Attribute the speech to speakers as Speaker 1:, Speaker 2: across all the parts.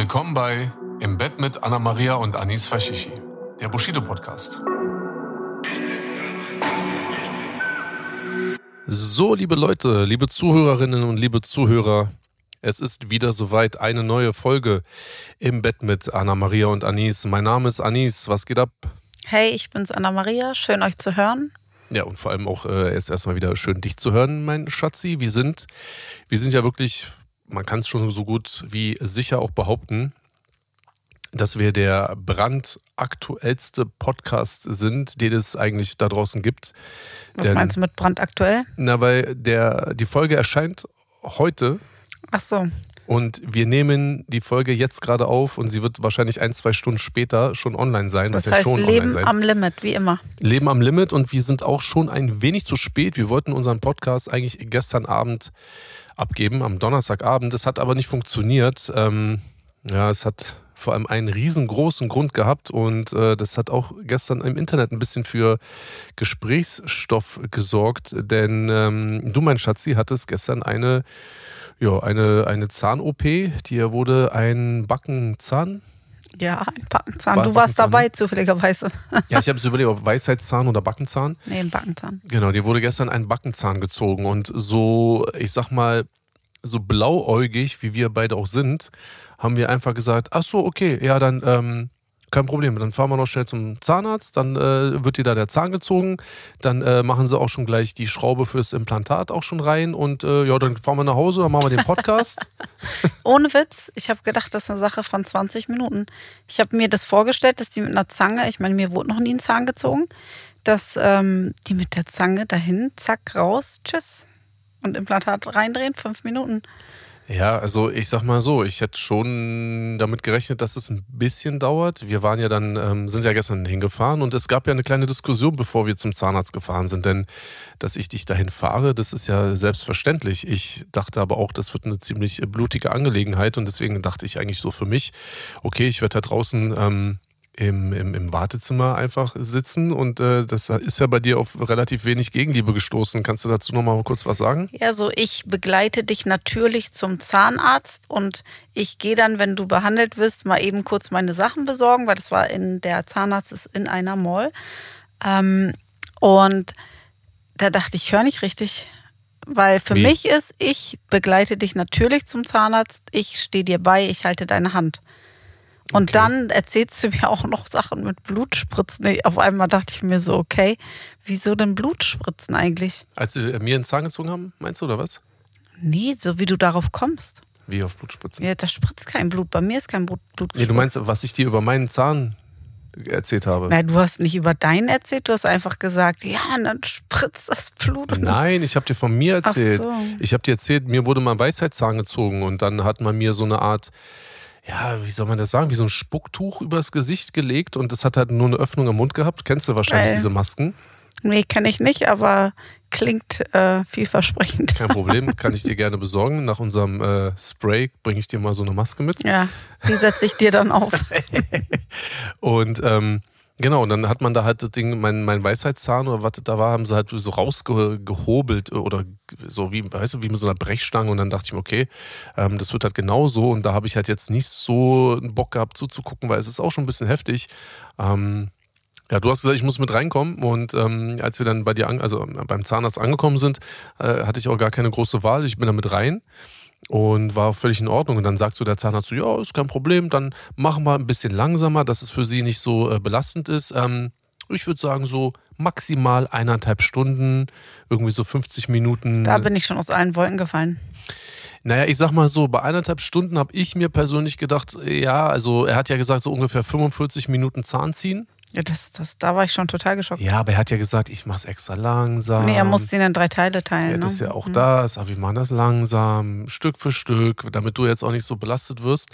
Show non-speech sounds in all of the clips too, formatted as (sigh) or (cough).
Speaker 1: Willkommen bei Im Bett mit Anna Maria und Anis Fashishi, der Bushido Podcast. So, liebe Leute, liebe Zuhörerinnen und liebe Zuhörer, es ist wieder soweit eine neue Folge im Bett mit Anna Maria und Anis. Mein Name ist Anis. Was geht ab?
Speaker 2: Hey, ich bin's Anna Maria. Schön euch zu hören.
Speaker 1: Ja, und vor allem auch äh, jetzt erstmal wieder schön dich zu hören, mein Schatzi. Wir sind, wir sind ja wirklich, man kann es schon so gut wie sicher auch behaupten, dass wir der brandaktuellste Podcast sind, den es eigentlich da draußen gibt.
Speaker 2: Was Denn, meinst du mit brandaktuell?
Speaker 1: Na, weil der, die Folge erscheint heute.
Speaker 2: Ach so.
Speaker 1: Und wir nehmen die Folge jetzt gerade auf und sie wird wahrscheinlich ein, zwei Stunden später schon online sein.
Speaker 2: Das heißt, ja schon Leben am Limit, wie immer.
Speaker 1: Leben am Limit und wir sind auch schon ein wenig zu spät. Wir wollten unseren Podcast eigentlich gestern Abend abgeben, am Donnerstagabend. Das hat aber nicht funktioniert. Ähm, ja, es hat vor allem einen riesengroßen Grund gehabt und äh, das hat auch gestern im Internet ein bisschen für Gesprächsstoff gesorgt, denn ähm, du, mein Schatzi, hattest gestern eine, ja, eine, eine Zahn-OP, dir wurde ein Backenzahn
Speaker 2: ja, ein Backenzahn. Du warst dabei, ne? zufälligerweise.
Speaker 1: ja, ich habe es überlegt, ob Weisheitszahn oder Backenzahn.
Speaker 2: Nee, ein Backenzahn.
Speaker 1: Genau, dir wurde gestern ein Backenzahn gezogen und so, ich sag mal, so blauäugig, wie wir beide auch sind, haben wir einfach gesagt, ach so, okay, ja, dann ähm, kein Problem. Dann fahren wir noch schnell zum Zahnarzt, dann äh, wird dir da der Zahn gezogen, dann äh, machen sie auch schon gleich die Schraube fürs Implantat auch schon rein und äh, ja, dann fahren wir nach Hause, dann machen wir den Podcast. (laughs)
Speaker 2: Ohne Witz, ich habe gedacht, das ist eine Sache von 20 Minuten. Ich habe mir das vorgestellt, dass die mit einer Zange, ich meine, mir wurde noch nie ein Zahn gezogen, dass ähm, die mit der Zange dahin, zack, raus, tschüss. Und Implantat reindrehen, fünf Minuten.
Speaker 1: Ja, also ich sag mal so, ich hätte schon damit gerechnet, dass es ein bisschen dauert. Wir waren ja dann, ähm, sind ja gestern hingefahren und es gab ja eine kleine Diskussion, bevor wir zum Zahnarzt gefahren sind, denn dass ich dich dahin fahre, das ist ja selbstverständlich. Ich dachte aber auch, das wird eine ziemlich blutige Angelegenheit und deswegen dachte ich eigentlich so für mich, okay, ich werde da draußen ähm, im, im, im Wartezimmer einfach sitzen und äh, das ist ja bei dir auf relativ wenig Gegenliebe gestoßen. Kannst du dazu noch mal kurz was sagen?
Speaker 2: Ja, so ich begleite dich natürlich zum Zahnarzt und ich gehe dann, wenn du behandelt wirst, mal eben kurz meine Sachen besorgen, weil das war in der Zahnarzt ist in einer Mall. Ähm, und da dachte ich, ich höre nicht richtig. Weil für Wie? mich ist, ich begleite dich natürlich zum Zahnarzt, ich stehe dir bei, ich halte deine Hand. Und okay. dann erzählst du mir auch noch Sachen mit Blutspritzen. Auf einmal dachte ich mir so, okay, wieso denn Blutspritzen eigentlich?
Speaker 1: Als sie mir einen Zahn gezogen haben, meinst du, oder was?
Speaker 2: Nee, so wie du darauf kommst.
Speaker 1: Wie auf Blutspritzen?
Speaker 2: Ja, da spritzt kein Blut. Bei mir ist kein Blut, Blut
Speaker 1: Nee, du meinst, was ich dir über meinen Zahn erzählt habe.
Speaker 2: Nein, du hast nicht über deinen erzählt, du hast einfach gesagt, ja, und dann spritzt das Blut.
Speaker 1: Nein, ich habe dir von mir erzählt. So. Ich habe dir erzählt, mir wurde mal ein Weisheitszahn gezogen und dann hat man mir so eine Art ja, wie soll man das sagen, wie so ein Spucktuch übers Gesicht gelegt und das hat halt nur eine Öffnung im Mund gehabt. Kennst du wahrscheinlich äh, diese Masken?
Speaker 2: Nee, kenne ich nicht, aber klingt äh, vielversprechend.
Speaker 1: Kein Problem, (laughs) kann ich dir gerne besorgen. Nach unserem äh, Spray bringe ich dir mal so eine Maske mit.
Speaker 2: Ja, die setze ich dir dann auf. (laughs)
Speaker 1: und ähm, Genau, und dann hat man da halt das Ding, mein, mein Weisheitszahn oder was da war, haben sie halt so rausgehobelt oder so wie, weißt du, wie mit so einer Brechstange und dann dachte ich mir, okay, ähm, das wird halt genau so und da habe ich halt jetzt nicht so einen Bock gehabt zuzugucken, weil es ist auch schon ein bisschen heftig. Ähm, ja, du hast gesagt, ich muss mit reinkommen und ähm, als wir dann bei dir, an, also beim Zahnarzt angekommen sind, äh, hatte ich auch gar keine große Wahl. Ich bin da mit rein und war völlig in Ordnung. Und dann sagt so der Zahnarzt so, ja, ist kein Problem, dann machen wir ein bisschen langsamer, dass es für Sie nicht so äh, belastend ist. Ähm, ich würde sagen so maximal eineinhalb Stunden, irgendwie so 50 Minuten.
Speaker 2: Da bin ich schon aus allen Wolken gefallen.
Speaker 1: Naja, ich sag mal so, bei eineinhalb Stunden habe ich mir persönlich gedacht, ja, also er hat ja gesagt, so ungefähr 45 Minuten Zahn ziehen.
Speaker 2: Ja, das, das, da war ich schon total geschockt.
Speaker 1: Ja, aber er hat ja gesagt, ich mach's extra langsam.
Speaker 2: Nee, er musste ihn in drei Teile teilen.
Speaker 1: Ja,
Speaker 2: ne?
Speaker 1: das ist ja auch
Speaker 2: Mhm.
Speaker 1: das, aber wir machen das langsam, Stück für Stück, damit du jetzt auch nicht so belastet wirst.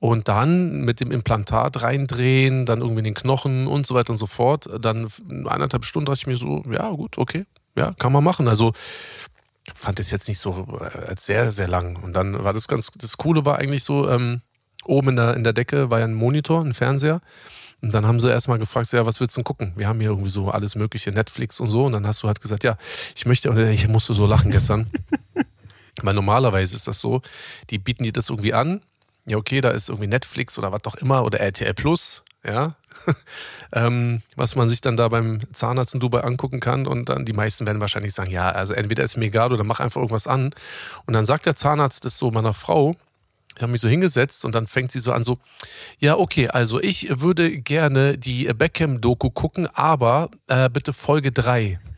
Speaker 1: Und dann mit dem Implantat reindrehen, dann irgendwie den Knochen und so weiter und so fort. Dann eineinhalb Stunden dachte ich mir so, ja gut, okay, ja, kann man machen. Also fand es jetzt nicht so äh, als sehr, sehr lang. Und dann war das ganz, das Coole war eigentlich so, ähm, oben in der, in der Decke war ja ein Monitor, ein Fernseher. Und dann haben sie erstmal gefragt, ja, was willst du denn gucken? Wir haben hier irgendwie so alles mögliche, Netflix und so. Und dann hast du halt gesagt, ja, ich möchte, und ich musste so lachen gestern. (laughs) Weil normalerweise ist das so, die bieten dir das irgendwie an. Ja, okay, da ist irgendwie Netflix oder was auch immer oder RTL Plus, ja. (laughs) ähm, was man sich dann da beim Zahnarzt in Dubai angucken kann. Und dann die meisten werden wahrscheinlich sagen, ja, also entweder ist mir egal oder mach einfach irgendwas an. Und dann sagt der Zahnarzt das so meiner Frau, ich habe mich so hingesetzt und dann fängt sie so an so, ja, okay, also ich würde gerne die Beckham-Doku gucken, aber äh, bitte Folge 3. (laughs)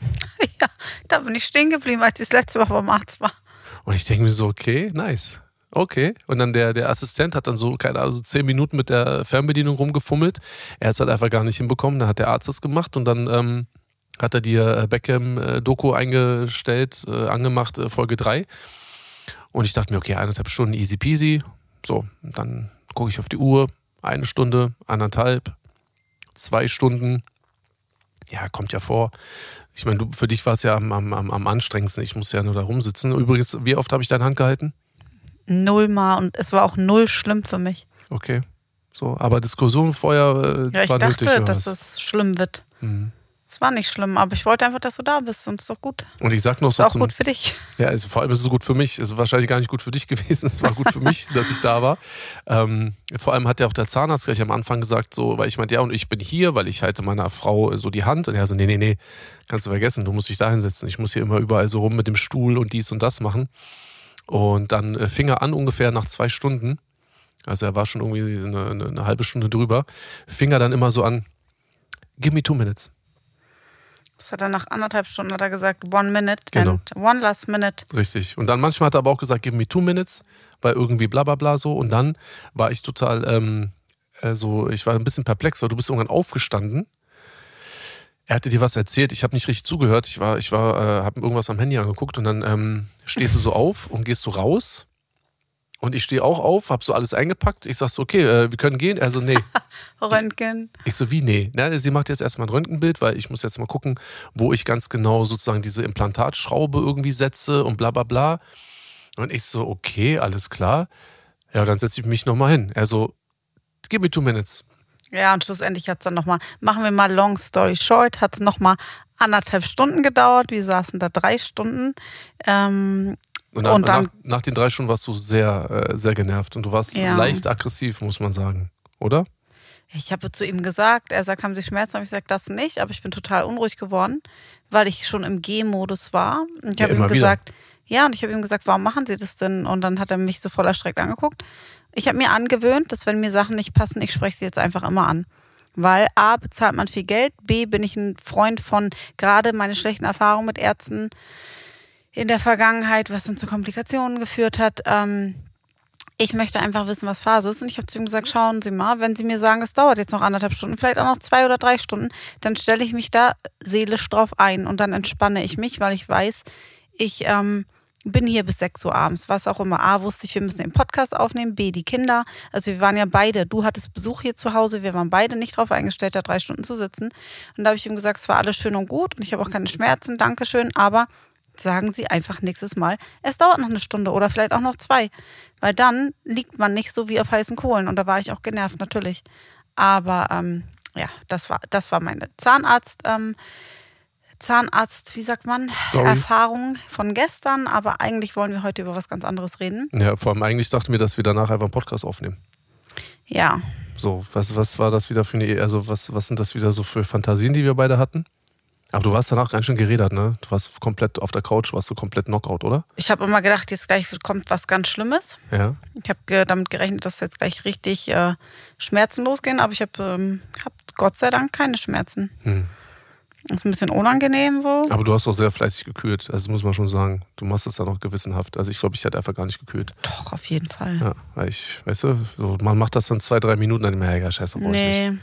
Speaker 2: Ja, da bin ich stehen geblieben, als ich das letzte Mal beim Arzt war.
Speaker 1: Und ich denke mir so, okay, nice. Okay. Und dann der, der Assistent hat dann so, keine Ahnung, so zehn Minuten mit der Fernbedienung rumgefummelt. Er hat es halt einfach gar nicht hinbekommen. Dann hat der Arzt das gemacht und dann ähm, hat er die äh, Beckham-Doku eingestellt, äh, angemacht, äh, Folge 3. Und ich dachte mir, okay, eineinhalb Stunden easy peasy. So, dann gucke ich auf die Uhr. Eine Stunde, anderthalb, zwei Stunden. Ja, kommt ja vor. Ich meine, du, für dich war es ja am, am, am anstrengendsten. Ich muss ja nur da rumsitzen. Übrigens, wie oft habe ich deine Hand gehalten?
Speaker 2: Null mal und es war auch null schlimm für mich.
Speaker 1: Okay. So, aber Diskussion vorher äh,
Speaker 2: Ja, ich
Speaker 1: war
Speaker 2: dachte,
Speaker 1: nötig.
Speaker 2: dass es schlimm wird.
Speaker 1: Mhm.
Speaker 2: Es war nicht schlimm, aber ich wollte einfach, dass du da bist und es ist doch gut.
Speaker 1: Und ich sag noch
Speaker 2: Ist
Speaker 1: so
Speaker 2: auch
Speaker 1: zum,
Speaker 2: gut für dich.
Speaker 1: Ja, also vor allem ist es gut für mich. Es ist wahrscheinlich gar nicht gut für dich (laughs) gewesen. Es war gut für mich, dass ich da war. Ähm, vor allem hat ja auch der Zahnarzt gleich am Anfang gesagt, so, weil ich meinte, ja, und ich bin hier, weil ich halte meiner Frau so die Hand. Und er so, nee, nee, nee, kannst du vergessen, du musst dich da hinsetzen. Ich muss hier immer überall so rum mit dem Stuhl und dies und das machen. Und dann äh, fing er an, ungefähr nach zwei Stunden, also er war schon irgendwie eine, eine, eine halbe Stunde drüber, fing er dann immer so an, give me two minutes.
Speaker 2: Das hat er nach anderthalb Stunden hat er gesagt, one minute
Speaker 1: Genau.
Speaker 2: and one last minute.
Speaker 1: Richtig. Und dann manchmal hat er aber auch gesagt, give me two minutes, weil irgendwie bla bla bla so. Und dann war ich total, ähm, äh, so, ich war ein bisschen perplex, weil du bist irgendwann aufgestanden. Er hatte dir was erzählt, ich habe nicht richtig zugehört. Ich war, ich war, äh, habe irgendwas am Handy angeguckt und dann ähm, stehst du so auf und gehst so raus. Und ich stehe auch auf, habe so alles eingepackt. Ich sag so, okay, äh, wir können gehen. Also, nee. (laughs)
Speaker 2: Röntgen.
Speaker 1: Ich so, wie, nee. Na, sie macht jetzt erstmal ein Röntgenbild, weil ich muss jetzt mal gucken, wo ich ganz genau sozusagen diese Implantatschraube irgendwie setze und bla bla bla. Und ich so, okay, alles klar. Ja, dann setze ich mich nochmal hin. Er so, give me two minutes.
Speaker 2: Ja, und schlussendlich hat es dann nochmal, machen wir mal long story short, hat es nochmal anderthalb Stunden gedauert. Wir saßen da drei Stunden. Ähm,
Speaker 1: Und, dann,
Speaker 2: Und dann-
Speaker 1: nach, nach den drei Stunden warst du sehr, äh, sehr genervt und du warst
Speaker 2: Ja.
Speaker 1: leicht aggressiv, muss man sagen. Oder?
Speaker 2: ich habe zu ihm gesagt, er sagt, haben Sie Schmerzen? Habe ich gesagt, das nicht, aber ich bin total unruhig geworden, weil ich schon im G-Modus war. Und ich
Speaker 1: Ja,
Speaker 2: habe ihm
Speaker 1: immer wieder.
Speaker 2: gesagt, ja, und ich habe ihm gesagt, warum machen Sie das denn? Und dann hat er mich so voll erschreckt angeguckt. Ich habe mir angewöhnt, dass wenn mir Sachen nicht passen, ich spreche sie jetzt einfach immer an. Weil A, bezahlt man viel Geld, B, bin ich ein Freund von gerade meine schlechten Erfahrungen mit Ärzten in der Vergangenheit, was dann zu Komplikationen geführt hat. Ähm, ich möchte einfach wissen, was Phase ist. Und ich habe zu ihm gesagt, schauen Sie mal, wenn Sie mir sagen, das dauert jetzt noch anderthalb Stunden, vielleicht auch noch zwei oder drei Stunden, dann stelle ich mich da seelisch drauf ein und dann entspanne ich mich, weil ich weiß, ich ähm, bin hier bis 6 Uhr abends, was auch immer. A, wusste ich, wir müssen den Podcast aufnehmen. B, die Kinder. Also wir waren ja beide, du hattest Besuch hier zu Hause, wir waren beide nicht drauf eingestellt, da drei Stunden zu sitzen. Und da habe ich ihm gesagt, es war alles schön und gut und ich habe auch keine Schmerzen, Dankeschön, aber sagen Sie einfach nächstes Mal, es dauert noch eine Stunde oder vielleicht auch noch zwei. Weil dann liegt man nicht so wie auf heißen Kohlen. Und da war ich auch genervt, natürlich. Aber ähm, ja, das war, das war meine Zahnarzt, ähm, Zahnarzt, wie sagt man,
Speaker 1: Story.
Speaker 2: Erfahrung von gestern. Aber eigentlich wollen wir heute über was ganz anderes reden.
Speaker 1: Ja, vor allem eigentlich dachten wir, dass wir danach einfach einen Podcast aufnehmen.
Speaker 2: Ja,
Speaker 1: So, was, was war das wieder für eine, also was, was sind das wieder so für Fantasien, die wir beide hatten? Aber du warst danach ganz schön geredet, ne? Du warst komplett auf der Couch, warst du komplett Knockout, oder?
Speaker 2: ich habe immer gedacht, jetzt gleich kommt was ganz Schlimmes.
Speaker 1: Ja.
Speaker 2: Ich habe damit gerechnet, dass jetzt gleich richtig äh, Schmerzen losgehen, aber ich habe ähm, hab Gott sei Dank keine Schmerzen.
Speaker 1: Hm.
Speaker 2: Ist ein bisschen unangenehm so.
Speaker 1: Aber du hast auch sehr fleißig gekühlt, also das muss man schon sagen. Du machst es dann auch gewissenhaft. Also ich glaube, ich hätte einfach gar nicht gekühlt.
Speaker 2: Doch, auf jeden Fall.
Speaker 1: Ja, weil ich, weißt du, so, man macht das dann zwei, drei Minuten, dann immer, ja, scheiße, brauch ich nicht.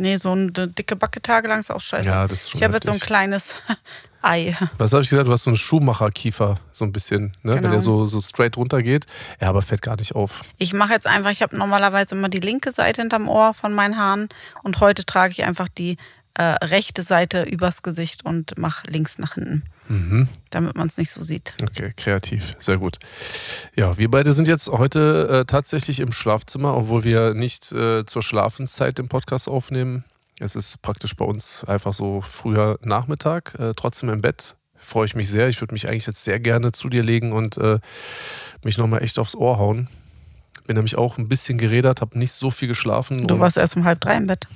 Speaker 2: Nee. So eine dicke Backe tagelang ist auch scheiße.
Speaker 1: Ja, das ist schon
Speaker 2: ich habe jetzt so ein kleines (laughs) Ei.
Speaker 1: Was habe ich gesagt? Du hast so einen Schuhmacherkiefer, so ein bisschen, ne? wenn
Speaker 2: Genau.
Speaker 1: der so, so straight runter geht. Ja, aber fällt gar nicht auf.
Speaker 2: Ich mache jetzt einfach, ich habe normalerweise immer die linke Seite hinterm Ohr von meinen Haaren und heute trage ich einfach die äh, rechte Seite übers Gesicht und mache links nach hinten,
Speaker 1: Mhm.
Speaker 2: damit man es nicht so sieht.
Speaker 1: Okay, kreativ, sehr gut. Ja, wir beide sind jetzt heute äh, tatsächlich im Schlafzimmer, obwohl wir nicht äh, zur Schlafenszeit den Podcast aufnehmen. Es ist praktisch bei uns einfach so früher Nachmittag, äh, trotzdem im Bett. Freue ich mich sehr. Ich würde mich eigentlich jetzt sehr gerne zu dir legen und äh, mich nochmal echt aufs Ohr hauen. Bin nämlich auch ein bisschen gerädert, habe nicht so viel geschlafen.
Speaker 2: Du warst erst um halb drei im Bett.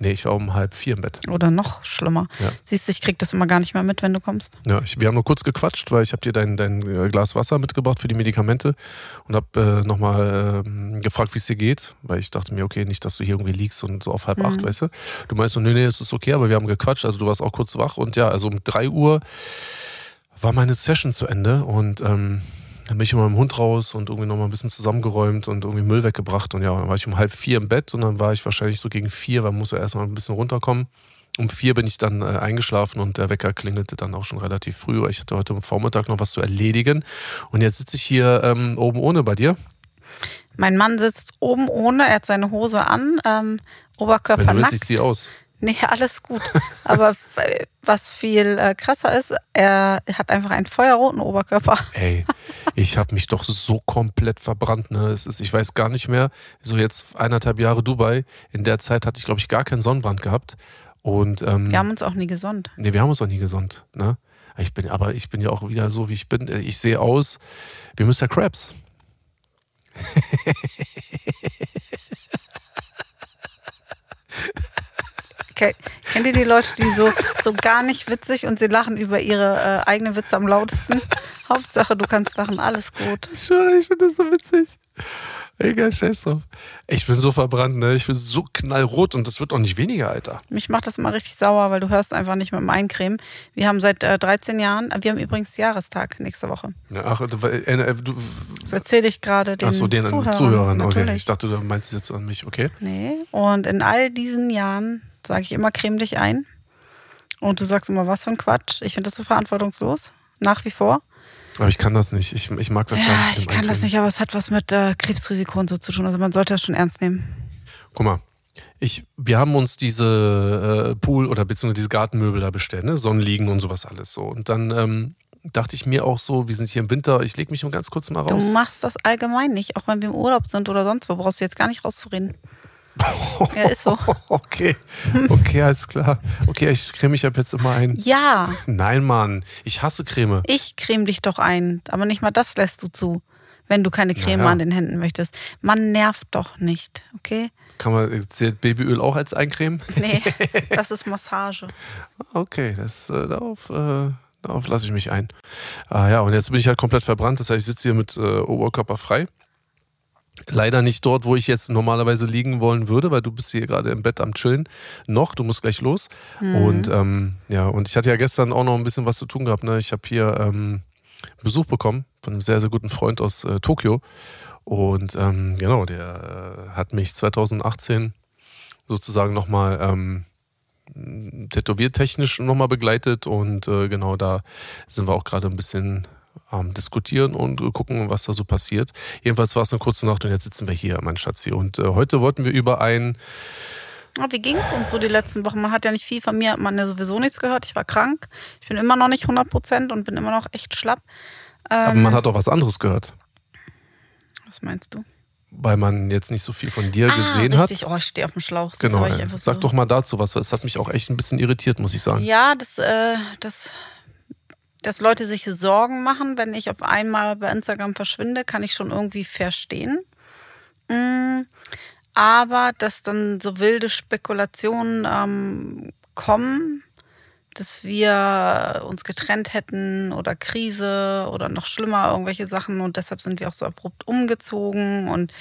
Speaker 1: Nee, ich war um halb vier im Bett.
Speaker 2: Oder noch schlimmer.
Speaker 1: Ja.
Speaker 2: Siehst du, ich krieg das immer gar nicht mehr mit, wenn du kommst.
Speaker 1: Ja, ich, wir haben nur kurz gequatscht, weil ich habe dir dein, dein äh, Glas Wasser mitgebracht für die Medikamente und habe äh, nochmal ähm, gefragt, wie es dir geht, weil ich dachte mir, okay, nicht, dass du hier irgendwie liegst und so auf halb acht, weißt du. Du meinst so, nee, nee, es ist okay, aber wir haben gequatscht, also du warst auch kurz wach und ja, also um drei Uhr war meine Session zu Ende und ähm, dann bin ich mit meinem Hund raus und irgendwie nochmal ein bisschen zusammengeräumt und irgendwie Müll weggebracht und ja, dann war ich um halb vier im Bett und dann war ich wahrscheinlich so gegen vier, weil man muss ja erstmal ein bisschen runterkommen. Um vier bin ich dann äh, eingeschlafen und der Wecker klingelte dann auch schon relativ früh, weil ich hatte heute Vormittag noch was zu erledigen. Und jetzt sitze ich hier ähm, oben ohne bei dir.
Speaker 2: Mein Mann sitzt oben ohne, er hat seine Hose an, ähm, Oberkörper
Speaker 1: Wenn du willst,
Speaker 2: nackt.
Speaker 1: ich ziehe aus.
Speaker 2: Nee, alles gut. Aber äh, was viel äh, krasser ist, er hat einfach einen feuerroten Oberkörper.
Speaker 1: Ey, ich habe mich doch so komplett verbrannt. Ne? Es ist, ich weiß gar nicht mehr, so jetzt eineinhalb Jahre Dubai. In der Zeit hatte ich, glaube ich, gar keinen Sonnenbrand gehabt. Und ähm,
Speaker 2: Wir haben uns auch nie gesonnt.
Speaker 1: Nee, wir haben uns auch nie gesund. Ne? Ich bin, aber ich bin ja auch wieder so, wie ich bin. Ich sehe aus wie Mr. Krabs.
Speaker 2: Kennt ihr die Leute, die so, so gar nicht witzig und sie lachen über ihre äh, eigenen Witze am lautesten? Hauptsache, du kannst lachen, alles gut.
Speaker 1: Ich ich finde das so witzig. Egal, scheiß drauf. Ich bin so verbrannt, ne? Ich bin so knallrot und das wird auch nicht weniger, Alter.
Speaker 2: Mich macht das immer richtig sauer, weil du hörst einfach nicht mit dem Eincremen. Wir haben seit äh, 13 Jahren, wir haben übrigens Jahrestag nächste Woche.
Speaker 1: Ja, ach, du, äh, äh, du,
Speaker 2: Das erzähle ich gerade den
Speaker 1: ach so, den
Speaker 2: Zuhörern.
Speaker 1: Zuhörern. Okay, ich dachte, du meinst es jetzt an mich, okay?
Speaker 2: Nee. Und in all diesen Jahren sage ich immer, creme dich ein. Und du sagst immer, was für ein Quatsch. Ich finde das so verantwortungslos. Nach wie vor.
Speaker 1: Aber ich kann das nicht. Ich, ich mag das gar
Speaker 2: Ja,
Speaker 1: nicht.
Speaker 2: ich kann das nicht, aber es hat was mit äh, Krebsrisiko und so zu tun. Also man sollte das schon ernst nehmen.
Speaker 1: Guck mal, ich, wir haben uns diese äh, Pool- oder beziehungsweise diese Gartenmöbel da bestellt, ne? Sonnenliegen und sowas alles so. Und dann ähm, dachte ich mir auch so, wir sind hier im Winter, ich lege mich nur ganz kurz mal
Speaker 2: Du
Speaker 1: raus.
Speaker 2: machst das allgemein nicht, auch wenn wir im Urlaub sind oder sonst wo, brauchst du jetzt gar nicht rauszureden. Ja, ist so. (laughs)
Speaker 1: Okay, okay, alles klar. Okay, ich creme mich ab jetzt immer ein.
Speaker 2: Ja,
Speaker 1: Nein, Mann, ich hasse Creme.
Speaker 2: ich creme dich doch ein, aber nicht mal das lässt du zu, wenn du keine Creme
Speaker 1: Naja.
Speaker 2: an den Händen möchtest. Man nervt doch nicht, okay?
Speaker 1: Kann man zählt Babyöl auch als eincremen? (laughs)
Speaker 2: Nee, (laughs) das ist Massage.
Speaker 1: Okay, das, äh, darauf, äh, darauf lasse ich mich ein. Ah, ja, und jetzt bin ich halt komplett verbrannt. Das heißt, ich sitze hier mit äh, Oberkörper frei. Leider nicht dort, wo ich jetzt normalerweise liegen wollen würde, weil du bist hier gerade im Bett am Chillen. Noch, du musst gleich los. Und ähm, ja, und ich hatte ja gestern auch noch ein bisschen was zu tun gehabt. Ne? Ich habe hier ähm, Besuch bekommen von einem sehr, sehr guten Freund aus äh, Tokio. Und ähm, genau, der äh, hat mich 2018 sozusagen nochmal ähm, tätowiertechnisch nochmal begleitet und äh, genau da sind wir auch gerade ein bisschen am diskutieren und äh, gucken, was da so passiert. Jedenfalls war es eine kurze Nacht und jetzt sitzen wir hier, mein Schatzi. Und äh, heute wollten wir über ein,
Speaker 2: Ah, wie ging es uns so die letzten Wochen? Man hat ja nicht viel von mir, hat man ja sowieso nichts gehört. Ich war krank. Ich bin immer noch nicht 100 Prozent und bin immer noch echt schlapp.
Speaker 1: aber
Speaker 2: Ähm,
Speaker 1: man hat auch was anderes gehört,
Speaker 2: was meinst du?
Speaker 1: weil man jetzt nicht so viel von dir gesehen
Speaker 2: ah,
Speaker 1: hat.
Speaker 2: richtig. Oh, ich stehe auf dem Schlauch.
Speaker 1: Genau, ey.
Speaker 2: einfach
Speaker 1: sag
Speaker 2: so.
Speaker 1: doch mal dazu was, es hat mich auch echt ein bisschen irritiert, muss ich sagen.
Speaker 2: Ja, das, äh, das, dass Leute sich Sorgen machen, wenn ich auf einmal bei Instagram verschwinde, kann ich schon irgendwie verstehen. Mm, aber dass dann so wilde Spekulationen ähm, kommen, dass wir uns getrennt hätten oder Krise oder noch schlimmer irgendwelche Sachen und deshalb sind wir auch so abrupt umgezogen und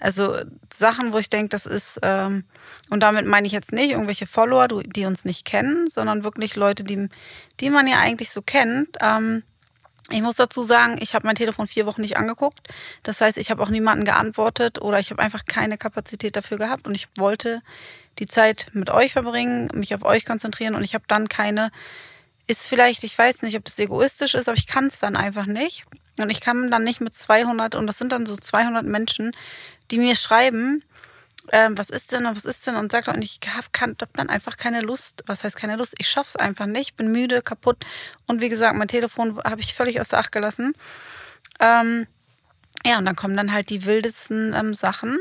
Speaker 2: also Sachen, wo ich denke, das ist ähm, und damit meine ich jetzt nicht irgendwelche Follower, die uns nicht kennen, sondern wirklich Leute, die, die man ja eigentlich so kennt. Ähm, ich muss dazu sagen, ich habe mein Telefon vier Wochen nicht angeguckt. Das heißt, ich habe auch niemanden geantwortet oder ich habe einfach keine Kapazität dafür gehabt und ich wollte die Zeit mit euch verbringen, mich auf euch konzentrieren und ich habe dann keine, ist vielleicht, ich weiß nicht, ob das egoistisch ist, aber ich kann es dann einfach nicht. Und ich kann dann nicht mit 200, und das sind dann so 200 Menschen, die mir schreiben, ähm, was ist denn und was ist denn und sagt und ich habe hab dann einfach keine Lust. Was heißt keine Lust? Ich schaff's einfach nicht, bin müde, kaputt und wie gesagt, mein Telefon habe ich völlig aus der Acht gelassen. Ähm, ja, und dann kommen dann halt die wildesten ähm, Sachen.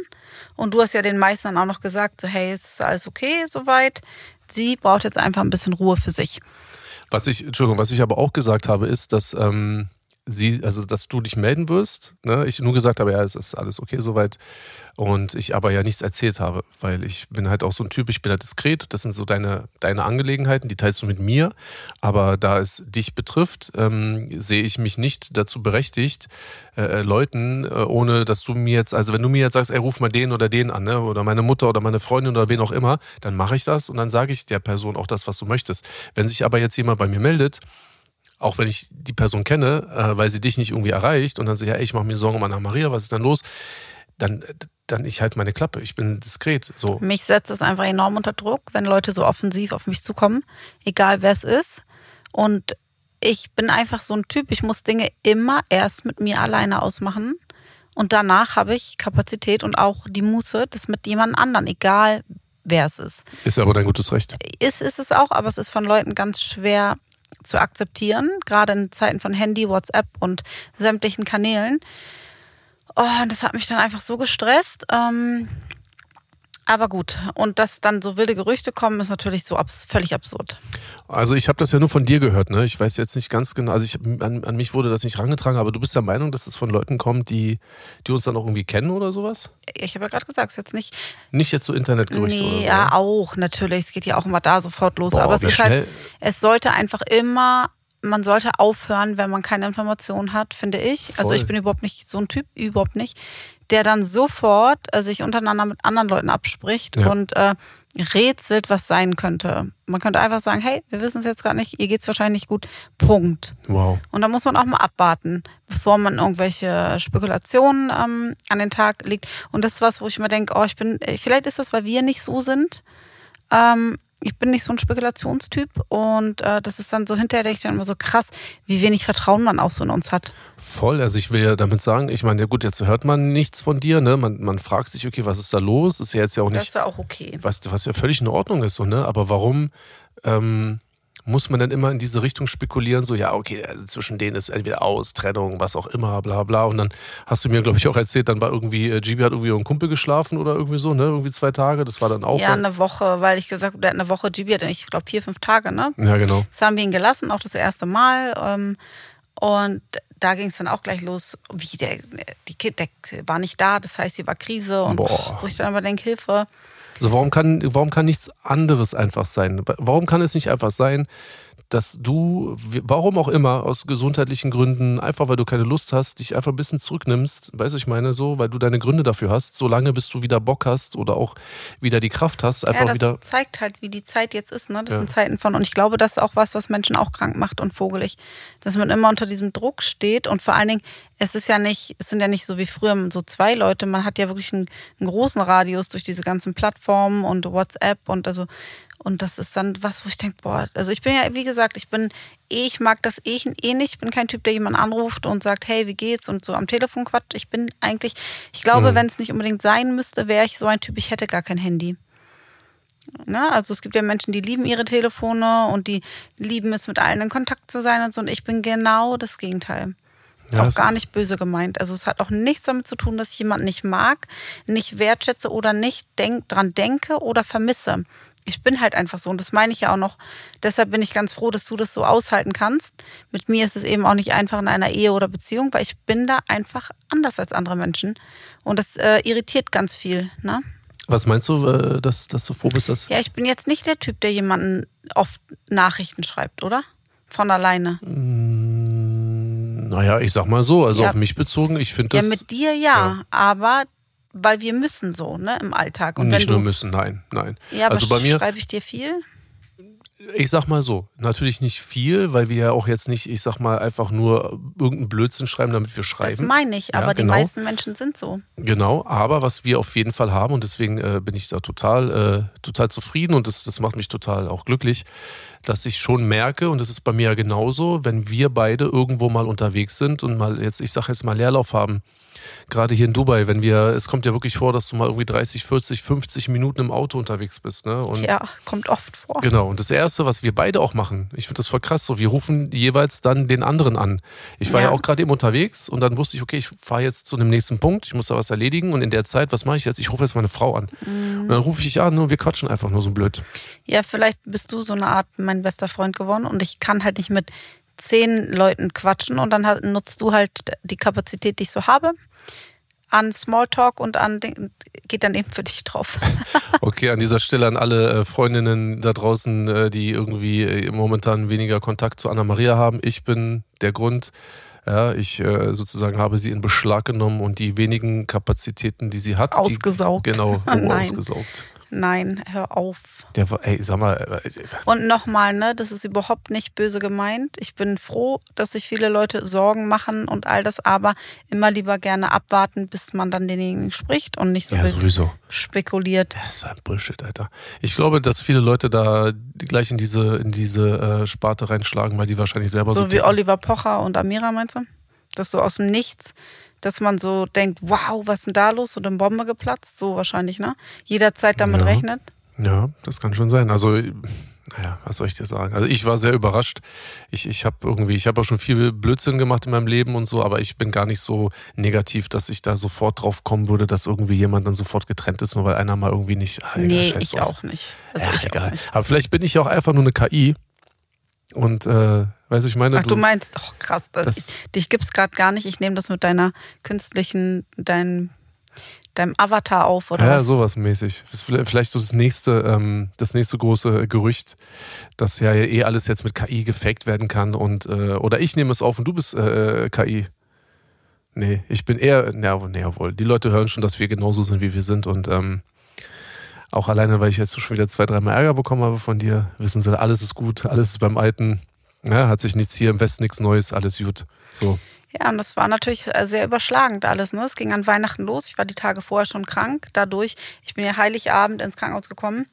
Speaker 2: Und du hast ja den meisten dann auch noch gesagt, so hey, ist alles okay soweit. Sie braucht jetzt einfach ein bisschen Ruhe für sich.
Speaker 1: Was ich, Entschuldigung, was ich aber auch gesagt habe, ist, dass ähm, sie, also dass du dich melden wirst. Ne? Ich nur gesagt habe, ja, es ist alles okay soweit. Und ich aber ja nichts erzählt habe, weil ich bin halt auch so ein Typ, ich bin halt diskret. Das sind so deine, deine Angelegenheiten, die teilst du mit mir. Aber da es dich betrifft, ähm, sehe ich mich nicht dazu berechtigt, äh, äh, Leuten, äh, ohne dass du mir jetzt, also wenn du mir jetzt sagst, ey, ruf mal den oder den an, ne? oder meine Mutter oder meine Freundin oder wen auch immer, dann mache ich das und dann sage ich der Person auch das, was du möchtest. Wenn sich aber jetzt jemand bei mir meldet, auch wenn ich die Person kenne, äh, weil sie dich nicht irgendwie erreicht und dann sagt, ja, ey, ich mache mir Sorgen um Anna Maria, was ist dann los? Dann, dann ich halte meine Klappe, ich bin diskret. So.
Speaker 2: Mich setzt es einfach enorm unter Druck, wenn Leute so offensiv auf mich zukommen, egal wer es ist. Und ich bin einfach so ein Typ, ich muss Dinge immer erst mit mir alleine ausmachen. Und danach habe ich Kapazität und auch die Muße, das mit jemand anderen, egal wer es ist.
Speaker 1: Ist aber dein gutes Recht.
Speaker 2: Ist, ist es auch, aber es ist von Leuten ganz schwer zu akzeptieren, gerade in Zeiten von Handy, WhatsApp und sämtlichen Kanälen. Oh, das hat mich dann einfach so gestresst. Ähm, aber gut, und dass dann so wilde Gerüchte kommen, ist natürlich so abs völlig absurd.
Speaker 1: Also ich habe das ja nur von dir gehört, ne? Ich weiß jetzt nicht ganz genau, also ich, an, an, mich wurde das nicht rangetragen, aber du bist der Meinung, dass es von Leuten kommt, die, die uns dann auch irgendwie kennen oder sowas?
Speaker 2: Ich habe ja gerade gesagt, es ist jetzt nicht.
Speaker 1: Nicht jetzt so Internetgerüchte nee, oder.
Speaker 2: Ja, auch, natürlich. Es geht ja auch immer da sofort los. Boah, aber es ist halt, es sollte einfach immer man sollte aufhören, wenn man keine Informationen hat, finde ich. Voll. Also ich bin überhaupt nicht so ein Typ, überhaupt nicht der dann sofort äh, sich untereinander mit anderen Leuten abspricht ja. und äh, rätselt, was sein könnte. Man könnte einfach sagen, hey, wir wissen es jetzt gerade nicht, ihr geht es wahrscheinlich gut. Punkt.
Speaker 1: Wow.
Speaker 2: Und da muss man auch mal abwarten, bevor man irgendwelche Spekulationen ähm, an den Tag legt. Und das ist was, wo ich mir denke, oh, ich bin, vielleicht ist das, weil wir nicht so sind. Ähm, ich bin nicht so ein Spekulationstyp und äh, das ist dann so hinterher, denke ich dann immer so krass, wie wenig Vertrauen man auch so in uns hat.
Speaker 1: Voll, also ich will ja damit sagen, ich meine, ja gut, jetzt hört man nichts von dir, ne? Man, man fragt sich, okay, was ist da los? Ist ja jetzt ja auch nicht. Das
Speaker 2: ist ja auch okay.
Speaker 1: Was, was ja völlig in Ordnung ist, so, ne? Aber warum ähm, muss man dann immer in diese Richtung spekulieren, so, ja, okay, also zwischen denen ist entweder aus, Trennung, was auch immer, bla bla. Und dann hast du mir, glaube ich, auch erzählt, dann war irgendwie, äh, Gibi hat irgendwie ein Kumpel geschlafen oder irgendwie so, ne? Irgendwie zwei Tage. Das war dann auch.
Speaker 2: Ja, eine Woche, weil ich gesagt habe, der hat eine Woche, Gibi hat, ich glaube, vier, fünf Tage, ne?
Speaker 1: Ja, genau.
Speaker 2: Das haben wir ihn gelassen, auch das erste Mal. Ähm, und da ging es dann auch gleich los, wie der, die Kind, der war nicht da, das heißt, sie war Krise und Boah. wo ich dann aber denke, Hilfe.
Speaker 1: Also warum kann, warum kann nichts anderes einfach sein? Warum kann es nicht einfach sein, dass du, warum auch immer, aus gesundheitlichen Gründen, einfach weil du keine Lust hast, dich einfach ein bisschen zurücknimmst, weißt du, ich meine so, weil du deine Gründe dafür hast, solange bis du wieder Bock hast oder auch wieder die Kraft hast, einfach
Speaker 2: ja, das
Speaker 1: wieder.
Speaker 2: zeigt halt, wie die Zeit jetzt ist, ne? Das ja. sind Zeiten von, und ich glaube, das ist auch was, was Menschen auch krank macht und vogelig, dass man immer unter diesem Druck steht und vor allen Dingen, es ist ja nicht, es sind ja nicht so wie früher so zwei Leute, man hat ja wirklich einen, einen großen Radius durch diese ganzen Plattformen und WhatsApp und also und das ist dann was, wo ich denke, boah, also ich bin ja, wie gesagt, ich bin, ich mag das eh, eh nicht. Ich bin kein Typ, der jemanden anruft und sagt, hey, wie geht's? Und so am Telefon quatscht. Ich bin eigentlich, ich glaube, mhm. wenn es nicht unbedingt sein müsste, wäre ich so ein Typ, ich hätte gar kein Handy. Na, also es gibt ja Menschen, die lieben ihre Telefone und die lieben es, mit allen in Kontakt zu sein und so. Und ich bin genau das Gegenteil. Ja, auch gar nicht böse gemeint. Also es hat auch nichts damit zu tun, dass ich jemanden nicht mag, nicht wertschätze oder nicht denk, dran denke oder vermisse ich bin halt einfach so und das meine ich ja auch noch. Deshalb bin ich ganz froh, dass du das so aushalten kannst. Mit mir ist es eben auch nicht einfach in einer Ehe oder Beziehung, weil ich bin da einfach anders als andere Menschen und das äh, irritiert ganz viel. Ne?
Speaker 1: Was meinst du, äh, dass, dass du froh bist? Dass
Speaker 2: ja, ich bin jetzt nicht der Typ, der jemanden oft Nachrichten schreibt, oder? Von alleine.
Speaker 1: Mm, naja, ich sag mal so, also ja. auf mich bezogen, ich finde das.
Speaker 2: Ja, mit dir ja, ja, aber weil wir müssen so, ne, im Alltag.
Speaker 1: Und Nicht nur müssen, nein, nein.
Speaker 2: Ja, aber also bei mir schreibe ich dir viel?
Speaker 1: Ich sag mal so, natürlich nicht viel, weil wir ja auch jetzt nicht, ich sag mal, einfach nur irgendeinen Blödsinn schreiben, damit wir schreiben. Das
Speaker 2: meine ich, aber ja, genau. die meisten Menschen sind so.
Speaker 1: Genau, aber was wir auf jeden Fall haben, und deswegen äh, bin ich da total, äh, total zufrieden und das, das macht mich total auch glücklich, dass ich schon merke, und das ist bei mir ja genauso, wenn wir beide irgendwo mal unterwegs sind und mal jetzt, ich sag jetzt mal Leerlauf haben, gerade hier in Dubai, wenn wir, es kommt ja wirklich vor, dass du mal irgendwie 30, 40, 50 Minuten im Auto unterwegs bist. Ne?
Speaker 2: Und ja, kommt oft vor.
Speaker 1: Genau, und das Erste, was wir beide auch machen, ich finde das voll krass, so wir rufen jeweils dann den anderen an. Ich war ja, ja auch gerade eben unterwegs und dann wusste ich, okay, ich fahre jetzt zu dem nächsten Punkt, ich muss da was erledigen und in der Zeit, was mache ich jetzt? Ich rufe jetzt meine Frau an. Mhm. Und dann rufe ich dich an und wir quatschen einfach nur so blöd.
Speaker 2: Ja, vielleicht bist du so eine Art mein bester Freund geworden und ich kann halt nicht mit zehn Leuten quatschen und dann nutzt du halt die Kapazität, die ich so habe an Smalltalk und an geht dann eben für dich drauf. (laughs)
Speaker 1: okay, an dieser Stelle an alle äh, Freundinnen da draußen, äh, die irgendwie äh, momentan weniger Kontakt zu Anna-Maria haben. Ich bin der Grund. Ja, ich sozusagen habe sie in Beschlag genommen und die wenigen Kapazitäten, die sie hat,
Speaker 2: ausgesaugt.
Speaker 1: Die, genau, (laughs) ausgesaugt.
Speaker 2: Nein, hör auf.
Speaker 1: Der ey, sag mal. Äh,
Speaker 2: Und nochmal, ne, das ist überhaupt nicht böse gemeint. Ich bin froh, dass sich viele Leute Sorgen machen und all das, aber immer lieber gerne abwarten, bis man dann denjenigen spricht und nicht so
Speaker 1: ja, sowieso.
Speaker 2: spekuliert.
Speaker 1: Das ist ein Bullshit, Alter. Ich glaube, dass viele Leute da gleich in diese, in diese äh, Sparte reinschlagen, weil die wahrscheinlich selber
Speaker 2: so. So wie tippen. Oliver Pocher und Amira, meinst du? Das so aus dem Nichts dass man so denkt, wow, was ist denn da los? Oder eine Bombe geplatzt? So wahrscheinlich, ne? Jederzeit damit
Speaker 1: ja.
Speaker 2: rechnet.
Speaker 1: Ja, das kann schon sein. Also, naja, was soll ich dir sagen? Also ich war sehr überrascht. Ich, ich habe irgendwie, ich habe auch schon viel Blödsinn gemacht in meinem Leben und so, aber ich bin gar nicht so negativ, dass ich da sofort drauf kommen würde, dass irgendwie jemand dann sofort getrennt ist, nur weil einer mal irgendwie nicht.
Speaker 2: Ah, nee, ich auf. auch nicht.
Speaker 1: Also ja, ich egal. Nicht. Aber vielleicht bin ich ja auch einfach nur eine KI und äh, Weißt du, ich meine.
Speaker 2: Ach, du, du meinst, ach krass, das, ich, dich gibt's gerade gar nicht. Ich nehme das mit deiner künstlichen, dein, deinem Avatar auf, oder?
Speaker 1: Ja,
Speaker 2: was?
Speaker 1: sowas mäßig. Vielleicht so das nächste, ähm, das nächste große Gerücht, dass ja eh alles jetzt mit KI gefaked werden kann und äh, oder ich nehme es auf und du bist äh, KI. Nee, ich bin eher, ja, nee, jawohl. Die Leute hören schon, dass wir genauso sind, wie wir sind und ähm, auch alleine, weil ich jetzt schon wieder zwei, dreimal Ärger bekommen habe von dir, wissen sie, alles ist gut, alles ist beim Alten. Ja, hat sich nichts hier im Westen nichts Neues, alles gut. So.
Speaker 2: Ja, und das war natürlich äh, sehr überschlagend alles. Ne? Es ging an Weihnachten los. Ich war die Tage vorher schon krank. Dadurch, ich bin ja Heiligabend ins Krankenhaus gekommen.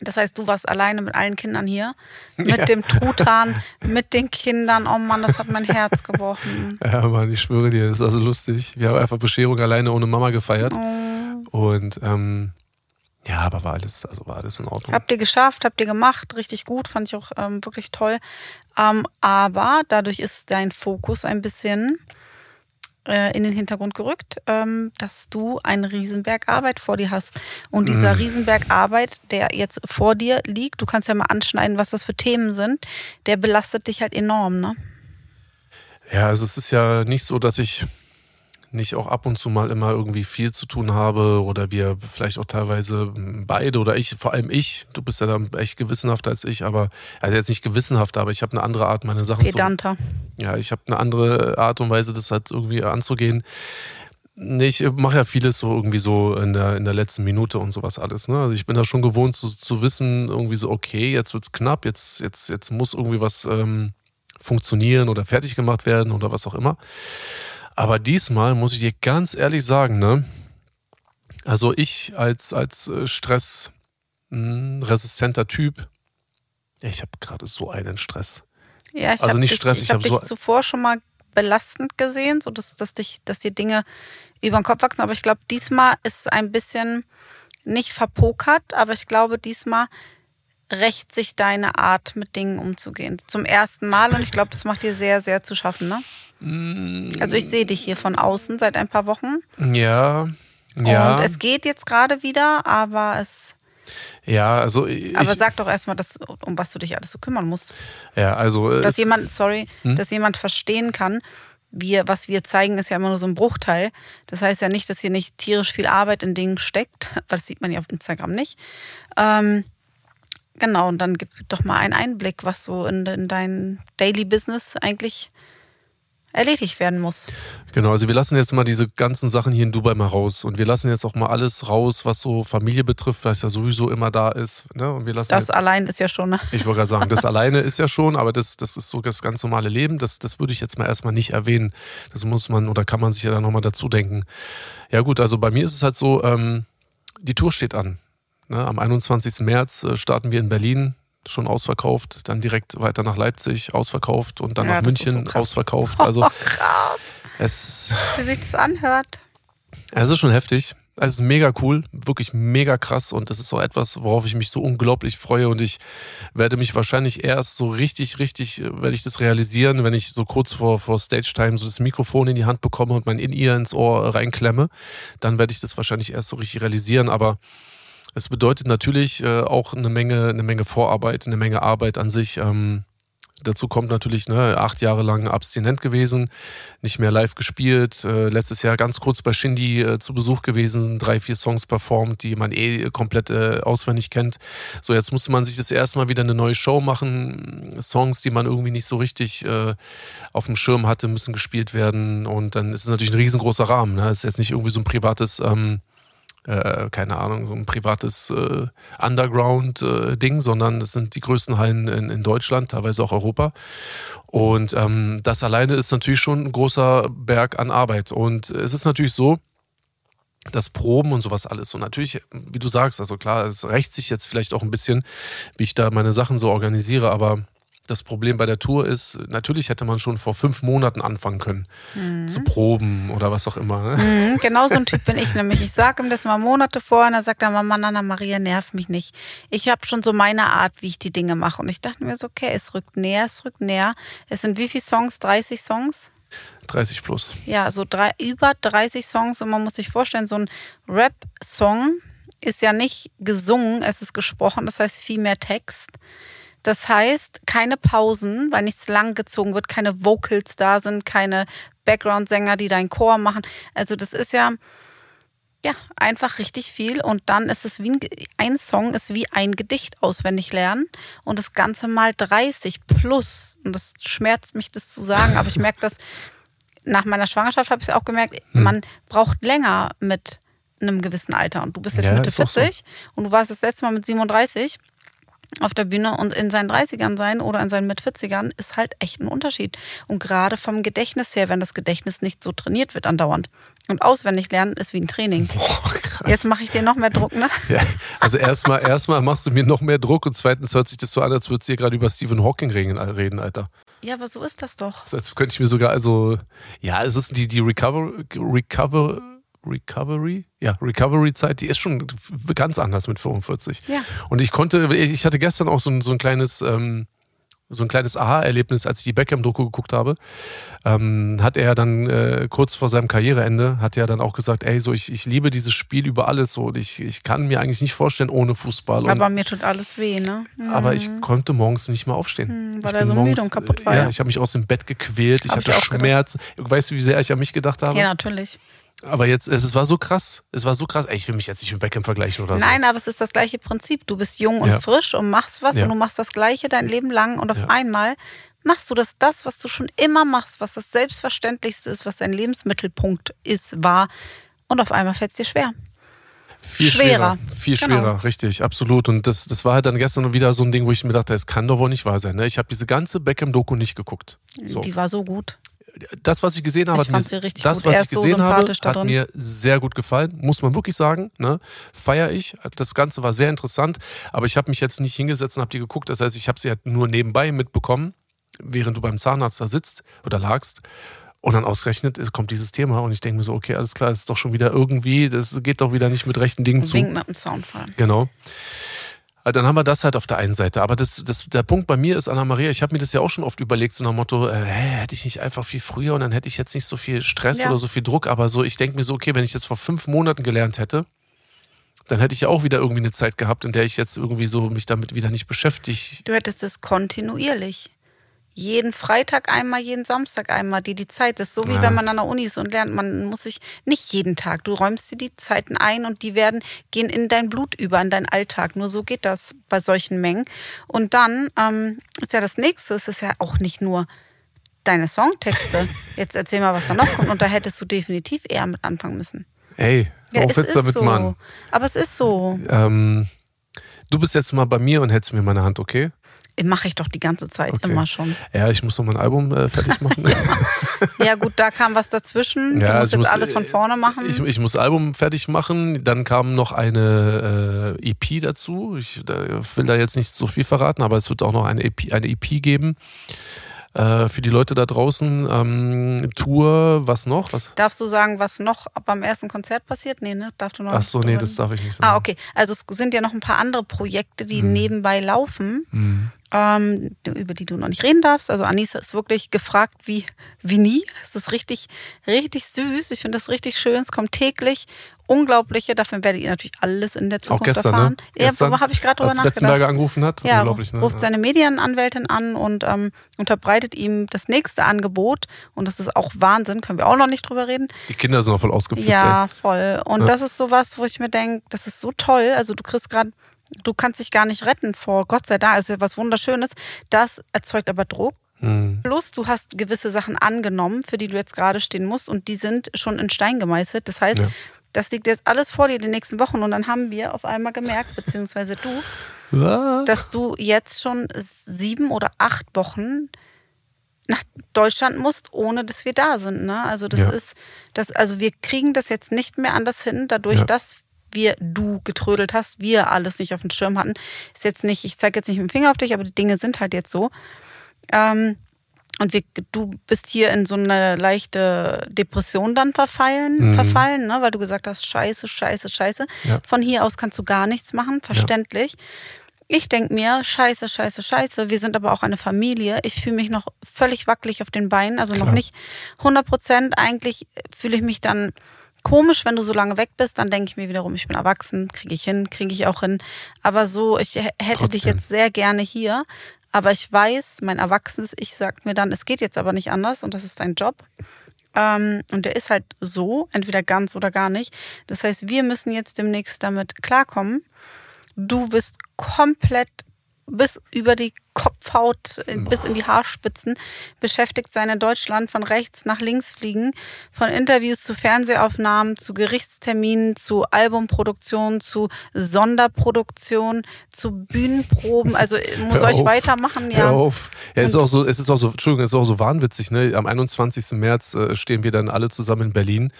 Speaker 2: Das heißt, du warst alleine mit allen Kindern hier, mit ja. dem Truthahn, (laughs) mit den Kindern. Oh Mann, das hat mein Herz gebrochen.
Speaker 1: Ja, Mann, ich schwöre dir, das war so lustig. Wir haben einfach Bescherung alleine ohne Mama gefeiert. Oh. Und ähm, ja, aber war alles, also war alles in Ordnung.
Speaker 2: Habt ihr geschafft, habt ihr gemacht, richtig gut, fand ich auch ähm, wirklich toll. Ähm, aber dadurch ist dein Fokus ein bisschen äh, in den Hintergrund gerückt, ähm, dass du einen Riesenberg Arbeit vor dir hast. Und dieser mm. Riesenberg Arbeit, der jetzt vor dir liegt, du kannst ja mal anschneiden, was das für Themen sind, der belastet dich halt enorm, ne?
Speaker 1: Ja, also es ist ja nicht so, dass ich nicht auch ab und zu mal immer irgendwie viel zu tun habe oder wir vielleicht auch teilweise beide oder ich, vor allem ich, du bist ja dann echt gewissenhafter als ich, aber, also jetzt nicht gewissenhafter, aber ich habe eine andere Art, meine Sachen
Speaker 2: Pedanter.
Speaker 1: zu. Ja, ich habe eine andere Art und Weise, das halt irgendwie anzugehen. Nee, ich mache ja vieles so irgendwie so in der, in der letzten Minute und sowas alles. Ne? Also ich bin da schon gewohnt zu, zu wissen, irgendwie so, okay, jetzt wird's knapp, jetzt, jetzt, jetzt muss irgendwie was ähm, funktionieren oder fertig gemacht werden oder was auch immer. Aber diesmal muss ich dir ganz ehrlich sagen, ne? Also ich als, als äh, stressresistenter hm, Typ, ich habe gerade so einen Stress.
Speaker 2: Ja, ich also nicht dich, Stress, ich, ich habe hab dich so zuvor schon mal belastend gesehen, so dass, dass, dich, dass dir Dinge über den Kopf wachsen. Aber ich glaube, diesmal ist es ein bisschen nicht verpokert, aber ich glaube, diesmal rächt sich deine Art, mit Dingen umzugehen. Zum ersten Mal und ich glaube, das macht dir sehr, sehr zu schaffen, ne? Also ich sehe dich hier von außen seit ein paar Wochen.
Speaker 1: Ja, ja.
Speaker 2: Und es geht jetzt gerade wieder, aber es.
Speaker 1: Ja, also. Ich,
Speaker 2: aber sag doch erstmal, um was du dich alles so kümmern musst.
Speaker 1: Ja, also.
Speaker 2: Dass jemand, sorry, hm? dass jemand verstehen kann, wir, was wir zeigen, ist ja immer nur so ein Bruchteil. Das heißt ja nicht, dass hier nicht tierisch viel Arbeit in Dingen steckt, weil (laughs) das sieht man ja auf Instagram nicht. Ähm, genau, und dann gib doch mal einen Einblick, was so in, in dein Daily Business eigentlich erledigt werden muss.
Speaker 1: Genau, also wir lassen jetzt mal diese ganzen Sachen hier in Dubai mal raus und wir lassen jetzt auch mal alles raus, was so Familie betrifft, was ja sowieso immer da ist. Ne? Und wir lassen
Speaker 2: das
Speaker 1: jetzt,
Speaker 2: allein ist ja schon. Ne?
Speaker 1: Ich wollte gerade sagen, das (laughs) alleine ist ja schon, aber das, das ist so das ganz normale Leben. Das, das würde ich jetzt mal erstmal nicht erwähnen. Das muss man oder kann man sich ja dann nochmal dazu denken. Ja gut, also bei mir ist es halt so, ähm, die Tour steht an. Ne? Am 21. März äh, starten wir in Berlin schon ausverkauft, dann direkt weiter nach Leipzig ausverkauft und dann ja, nach München so ausverkauft. Also
Speaker 2: oh, (laughs) krass. Es, Wie sich das anhört.
Speaker 1: Es ist schon heftig. Es ist mega cool, wirklich mega krass und das ist so etwas, worauf ich mich so unglaublich freue und ich werde mich wahrscheinlich erst so richtig, richtig, äh, werde ich das realisieren, wenn ich so kurz vor, vor Stage Time so das Mikrofon in die Hand bekomme und mein In-Ear ins Ohr reinklemme, dann werde ich das wahrscheinlich erst so richtig realisieren, aber es bedeutet natürlich äh, auch eine Menge, eine Menge Vorarbeit, eine Menge Arbeit an sich. Ähm, dazu kommt natürlich ne, acht Jahre lang abstinent gewesen, nicht mehr live gespielt. Äh, letztes Jahr ganz kurz bei Shindy äh, zu Besuch gewesen, drei, vier Songs performt, die man eh komplett äh, auswendig kennt. So, jetzt musste man sich das erstmal wieder eine neue Show machen. Songs, die man irgendwie nicht so richtig äh, auf dem Schirm hatte, müssen gespielt werden. Und dann ist es natürlich ein riesengroßer Rahmen. Ne? Ist jetzt nicht irgendwie so ein privates. Ähm, äh, keine Ahnung, so ein privates äh, Underground-Ding, äh, sondern das sind die größten Hallen in, in Deutschland, teilweise auch Europa. Und ähm, das alleine ist natürlich schon ein großer Berg an Arbeit. Und es ist natürlich so, das Proben und sowas alles. Und natürlich, wie du sagst, also klar, es rächt sich jetzt vielleicht auch ein bisschen, wie ich da meine Sachen so organisiere, aber das Problem bei der Tour ist, natürlich hätte man schon vor fünf Monaten anfangen können mhm. zu proben oder was auch immer.
Speaker 2: Ne? Mhm, genau so ein Typ bin ich nämlich. Ich sage ihm das mal Monate vor und dann sagt er, Mama, Nana Maria, nerv mich nicht. Ich habe schon so meine Art, wie ich die Dinge mache. Und ich dachte mir so, okay, es rückt näher, es rückt näher. Es sind wie viele Songs? 30 Songs?
Speaker 1: 30 plus.
Speaker 2: Ja, so drei, über 30 Songs und man muss sich vorstellen, so ein Rap-Song ist ja nicht gesungen, es ist gesprochen, das heißt viel mehr Text. Das heißt, keine Pausen, weil nichts langgezogen wird, keine Vocals da sind, keine Background-Sänger, die deinen Chor machen. Also das ist ja, ja einfach richtig viel. Und dann ist es wie ein, ein Song ist wie ein Gedicht auswendig lernen und das Ganze mal 30 plus. Und das schmerzt mich, das zu sagen, aber ich merke das. Nach meiner Schwangerschaft habe ich es auch gemerkt, hm. man braucht länger mit einem gewissen Alter. Und du bist jetzt ja, Mitte 40 so. und du warst das letzte Mal mit 37 auf der Bühne und in seinen 30ern sein oder in seinen Mit-40ern ist halt echt ein Unterschied. Und gerade vom Gedächtnis her, wenn das Gedächtnis nicht so trainiert wird andauernd. Und auswendig lernen ist wie ein Training. Boah, krass. Jetzt mache ich dir noch mehr Druck, ne? (laughs)
Speaker 1: Ja, also erstmal erstmal machst du mir noch mehr Druck und zweitens hört sich das so an, als würdest du hier gerade über Stephen Hawking reden, Alter.
Speaker 2: Ja, aber so ist das doch.
Speaker 1: So, als könnte ich mir sogar, also, ja, es ist die, die Recover, Recover, Recovery, ja, Recovery-Zeit, die ist schon ganz anders mit 45. Ja. Und ich konnte, ich hatte gestern auch so ein, so ein kleines, ähm, so ein kleines Aha-Erlebnis, als ich die Beckham-Doku geguckt habe. Ähm, hat er dann äh, kurz vor seinem Karriereende, hat er dann auch gesagt, ey, so ich, ich liebe dieses Spiel über alles so und ich, ich kann mir eigentlich nicht vorstellen ohne Fußball.
Speaker 2: Aber
Speaker 1: und,
Speaker 2: mir tut alles weh, ne?
Speaker 1: Mhm. Aber ich mhm. konnte morgens nicht mehr aufstehen.
Speaker 2: Mhm, weil er so morgens, müde und kaputt war.
Speaker 1: Ja, ich habe mich aus dem Bett gequält, ich Hab hatte ich Schmerzen. Weißt du, wie sehr ich an mich gedacht habe?
Speaker 2: Ja, natürlich.
Speaker 1: Aber jetzt, es war so krass. Es war so krass. Ey, ich will mich jetzt nicht mit Beckham vergleichen oder
Speaker 2: so. Nein, aber es ist das gleiche Prinzip. Du bist jung und ja. frisch und machst was ja. und du machst das Gleiche dein Leben lang und auf ja. einmal machst du das, das, was du schon immer machst, was das Selbstverständlichste ist, was dein Lebensmittelpunkt ist, war und auf einmal fällt es dir schwer.
Speaker 1: Viel schwerer. schwerer. Viel genau. schwerer, richtig, absolut. Und das, das war halt dann gestern wieder so ein Ding, wo ich mir dachte, es kann doch wohl nicht wahr sein. Ne? Ich habe diese ganze Beckham-Doku nicht geguckt.
Speaker 2: So. Die war so gut
Speaker 1: das, was ich gesehen habe,
Speaker 2: ich
Speaker 1: hat
Speaker 2: mir,
Speaker 1: das, was ich gesehen so habe, hat mir sehr gut gefallen. Muss man wirklich sagen. Ne? Feier ich. Das Ganze war sehr interessant. Aber ich habe mich jetzt nicht hingesetzt und habe die geguckt. Das heißt, ich habe sie halt nur nebenbei mitbekommen, während du beim Zahnarzt da sitzt oder lagst. Und dann ausgerechnet kommt dieses Thema und ich denke mir so, okay, alles klar, ist doch schon wieder irgendwie, das geht doch wieder nicht mit rechten Dingen zu.
Speaker 2: Wink mit dem Soundfall.
Speaker 1: Genau. Äh, dann haben wir das halt auf der einen Seite. Aber das, das, der Punkt bei mir ist, Anna-Maria, ich habe mir das ja auch schon oft überlegt, so nach dem Motto, äh, hätte ich nicht einfach viel früher und dann hätte ich jetzt nicht so viel Stress ja. oder so viel Druck. Aber so, ich denke mir so, okay, wenn ich jetzt vor fünf Monaten gelernt hätte, dann hätte ich ja auch wieder irgendwie eine Zeit gehabt, in der ich jetzt irgendwie so mich damit wieder nicht beschäftige.
Speaker 2: Du hättest es kontinuierlich jeden Freitag einmal, jeden Samstag einmal, die die Zeit ist. So wie ja. wenn man an der Uni ist und lernt, man muss sich nicht jeden Tag, du räumst dir die Zeiten ein und die werden, gehen in dein Blut über, in deinen Alltag. Nur so geht das bei solchen Mengen. Und dann ähm, ist ja das nächste, es ist ja auch nicht nur deine Songtexte. (laughs) Jetzt erzähl mal, was da noch kommt. Und da hättest du definitiv eher mit anfangen müssen.
Speaker 1: Ey,
Speaker 2: Ja,
Speaker 1: auf jetzt
Speaker 2: ist
Speaker 1: damit,
Speaker 2: so.
Speaker 1: Mann.
Speaker 2: Aber es ist so.
Speaker 1: Ähm, du bist jetzt mal bei mir und hältst mir meine Hand, okay?
Speaker 2: Mache ich doch die ganze Zeit
Speaker 1: Okay.
Speaker 2: immer schon.
Speaker 1: Ja, ich muss noch mein Album äh, fertig machen. (laughs)
Speaker 2: Ja, gut, da kam was dazwischen. du
Speaker 1: Ja,
Speaker 2: musst
Speaker 1: also ich
Speaker 2: jetzt
Speaker 1: muss,
Speaker 2: alles von vorne machen.
Speaker 1: Ich, ich muss Album fertig machen. Dann kam noch eine äh, EP dazu. Ich da, will da jetzt nicht so viel verraten, aber es wird auch noch eine EP, eine EP geben. Äh, für die Leute da draußen. Ähm, Tour, was noch? Was?
Speaker 2: Darfst du sagen, was noch beim ersten Konzert passiert? Nee, ne? Darfst du noch
Speaker 1: Ach so, nee, das darf ich nicht sagen.
Speaker 2: Ah, okay. Also es sind ja noch ein paar andere Projekte, die
Speaker 1: Mhm.
Speaker 2: nebenbei laufen, ähm, über die du noch nicht reden darfst. Also Anissa ist wirklich gefragt wie, wie nie. Es ist richtig, richtig süß. Ich finde das richtig schön. Es kommt täglich unglaubliche. Davon werdet ihr natürlich alles in der
Speaker 1: Auch
Speaker 2: Zukunft
Speaker 1: gestern,
Speaker 2: erfahren.
Speaker 1: ne? Gestern,
Speaker 2: Ja, habe ich gerade drüber
Speaker 1: Als
Speaker 2: nachgedacht.
Speaker 1: Betzenberger angerufen hat.
Speaker 2: Ja,
Speaker 1: Unglaublich, ne?
Speaker 2: ruft seine Medienanwältin an und ähm, unterbreitet ihm das nächste Angebot. Und das ist auch Wahnsinn, können wir auch noch nicht drüber reden.
Speaker 1: Die Kinder sind noch voll ausgeflippt.
Speaker 2: Ja, voll. Und
Speaker 1: Ja.
Speaker 2: das ist sowas, wo ich mir denke, das ist so toll. Also du kriegst gerade, du kannst dich gar nicht retten vor Gott sei Dank. Also was Wunderschönes. Das erzeugt aber Druck.
Speaker 1: Ey. Hm.
Speaker 2: Plus, du hast gewisse Sachen angenommen, für die du jetzt gerade stehen musst und die sind schon in Stein gemeißelt. Das heißt,
Speaker 1: Ja.
Speaker 2: das liegt jetzt alles vor dir die nächsten Wochen und dann haben wir auf einmal gemerkt, beziehungsweise du, dass du jetzt schon sieben oder acht Wochen nach Deutschland musst, ohne dass wir da sind. Ne? Also das
Speaker 1: Ja.
Speaker 2: ist, das, also wir kriegen das jetzt nicht mehr anders hin, dadurch,
Speaker 1: Ja.
Speaker 2: dass wir du getrödelt hast, wir alles nicht auf dem Schirm hatten. Ist jetzt nicht, ich zeige jetzt nicht mit dem Finger auf dich, aber die Dinge sind halt jetzt so. Ähm, und wir, du bist hier in so eine leichte Depression dann verfallen,
Speaker 1: Mhm.
Speaker 2: verfallen, ne? weil du gesagt hast, scheiße, scheiße, scheiße.
Speaker 1: Ja.
Speaker 2: Von hier aus kannst du gar nichts machen, verständlich. Ich denke mir, scheiße, scheiße, scheiße. Wir sind aber auch eine Familie. Ich fühle mich noch völlig wackelig auf den Beinen, also noch
Speaker 1: Klar.
Speaker 2: nicht 100 Prozent. Eigentlich fühle ich mich dann komisch, wenn du so lange weg bist. Dann denke ich mir wiederum, ich bin erwachsen, kriege ich hin, kriege ich auch hin. Aber so, ich hätte dich
Speaker 1: Trotzdem.
Speaker 2: jetzt sehr gerne hier. Aber ich weiß, mein erwachsenes Ich sagt mir dann, es geht jetzt aber nicht anders und das ist dein Job. Ähm, und der ist halt so, entweder ganz oder gar nicht. Das heißt, wir müssen jetzt demnächst damit klarkommen. Du wirst komplett bis über die Kopfhaut, äh, bis in die Haarspitzen beschäftigt sein in Deutschland, von rechts nach links fliegen, von Interviews zu Fernsehaufnahmen, zu Gerichtsterminen, zu Albumproduktion, zu Sonderproduktion, zu Bühnenproben. (laughs) Also äh, muss
Speaker 1: Hör
Speaker 2: euch
Speaker 1: auf.
Speaker 2: weitermachen,
Speaker 1: Hör
Speaker 2: ja.
Speaker 1: auf. Ja, es ist auch so, es ist auch so, Entschuldigung, es ist auch so wahnwitzig, ne? Am 21. März äh, stehen wir dann alle zusammen in Berlin.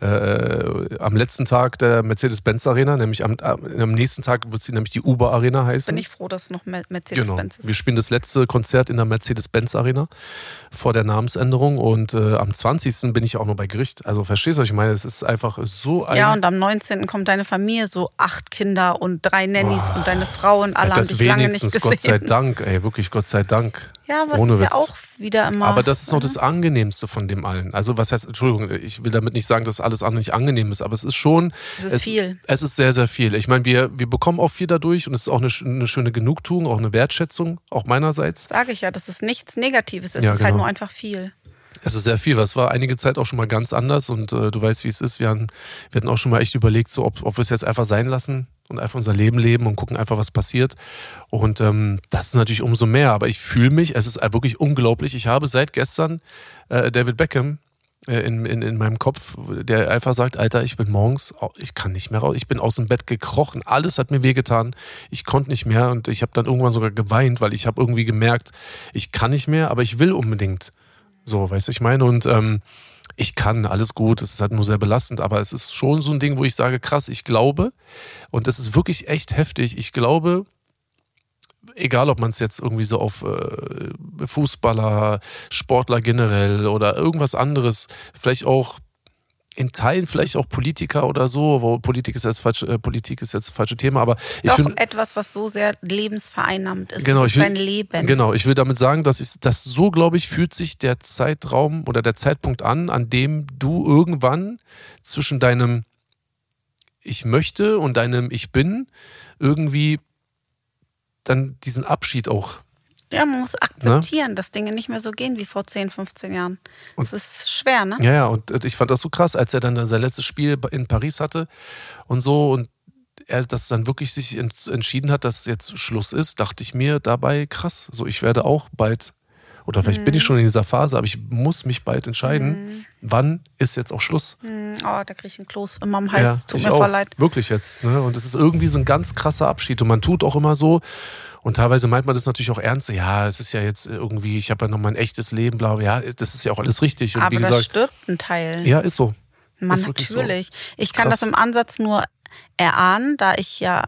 Speaker 1: Äh, am letzten Tag der Mercedes-Benz Arena, nämlich am, am, nächsten Tag wird sie nämlich die Uber Arena heißen.
Speaker 2: Bin ich froh, dass noch
Speaker 1: Genau.
Speaker 2: Mercedes-Benz ist.
Speaker 1: Wir spielen das letzte Konzert in der Mercedes-Benz Arena vor der Namensänderung und äh, am 20. bin ich auch noch bei Gericht. Also verstehst du, was ich meine? Es ist einfach so ein.
Speaker 2: Ja, und am 19. kommt deine Familie, so acht Kinder und drei Nannies und deine Frau und alle
Speaker 1: Ja,
Speaker 2: haben dich lange nicht
Speaker 1: wenigstens,
Speaker 2: gesehen.
Speaker 1: Gott sei Dank, ey, wirklich Gott sei Dank.
Speaker 2: Ja, aber
Speaker 1: Ohne
Speaker 2: es ist
Speaker 1: Witz.
Speaker 2: ja auch wieder immer.
Speaker 1: Aber das ist noch das Angenehmste von dem allen. Also was heißt, Entschuldigung, ich will damit nicht sagen, dass alles andere nicht angenehm ist, aber es ist schon...
Speaker 2: Es ist viel.
Speaker 1: Es ist sehr, sehr viel. Ich meine, wir, wir bekommen auch viel dadurch und es ist auch eine, eine schöne Genugtuung, auch eine Wertschätzung, auch meinerseits.
Speaker 2: Sage ich ja, das ist nichts Negatives. Es
Speaker 1: Ja,
Speaker 2: ist halt
Speaker 1: genau.
Speaker 2: nur einfach viel.
Speaker 1: Es ist sehr viel, weil es war einige Zeit auch schon mal ganz anders und äh, du weißt, wie es ist. Wir, haben, wir hatten auch schon mal echt überlegt, so, ob, ob wir es jetzt einfach sein lassen und einfach unser Leben leben und gucken einfach, was passiert. Und ähm, das ist natürlich umso mehr. Aber ich fühle mich, es ist wirklich unglaublich. Ich habe seit gestern äh, David Beckham äh, in, in, in meinem Kopf, der einfach sagt, Alter, ich bin morgens, ich kann nicht mehr raus, ich bin aus dem Bett gekrochen, alles hat mir wehgetan, ich konnte nicht mehr und ich habe dann irgendwann sogar geweint, weil ich habe irgendwie gemerkt, ich kann nicht mehr, aber ich will unbedingt. So, weißt du, ich meine, und ähm, ich kann, alles gut, es ist halt nur sehr belastend, aber es ist schon so ein Ding, wo ich sage, krass, ich glaube, und das ist wirklich echt heftig, ich glaube, egal ob man es jetzt irgendwie so auf äh, Fußballer, Sportler generell oder irgendwas anderes, vielleicht auch in Teilen vielleicht auch Politiker oder so, wo Politik ist jetzt falsch, äh, Politik ist jetzt das falsche Thema, aber ich
Speaker 2: Doch
Speaker 1: finde
Speaker 2: etwas, was so sehr lebensvereinnahmend ist.
Speaker 1: Genau,
Speaker 2: ist
Speaker 1: will,
Speaker 2: dein Leben.
Speaker 1: Genau, ich will damit sagen, dass ich das so, glaube ich, fühlt sich der Zeitraum oder der Zeitpunkt an, an dem du irgendwann zwischen deinem Ich möchte und deinem Ich bin irgendwie dann diesen Abschied auch.
Speaker 2: Ja, man muss akzeptieren, dass Dinge nicht mehr so gehen wie vor 10, 15 Jahren. Das ist schwer, ne?
Speaker 1: Ja, ja, und ich fand das so krass, als er dann sein letztes Spiel in Paris hatte und so und er das dann wirklich sich ent- entschieden hat, dass jetzt Schluss ist, dachte ich mir dabei, krass, so ich werde auch bald Oder vielleicht bin ich schon in dieser Phase, aber ich muss mich bald entscheiden, wann ist jetzt auch Schluss.
Speaker 2: Hm, Oh, da kriege ich einen Kloß immer am Hals.
Speaker 1: Ja,
Speaker 2: Tut mir
Speaker 1: auch.
Speaker 2: voll leid.
Speaker 1: Wirklich jetzt. Ne? Und es ist irgendwie so ein ganz krasser Abschied. Und man tut auch immer so. Und teilweise meint man das natürlich auch ernst. Ja, es ist ja jetzt irgendwie, ich habe ja noch mein echtes Leben, bla, bla. Ja, das ist ja auch alles richtig. Und
Speaker 2: Aber
Speaker 1: wie gesagt,
Speaker 2: stirbt ein Teil.
Speaker 1: ja, ist so.
Speaker 2: Man,
Speaker 1: ist wirklich so.
Speaker 2: natürlich. Ich kann
Speaker 1: Krass.
Speaker 2: das im Ansatz nur erahnen, da ich ja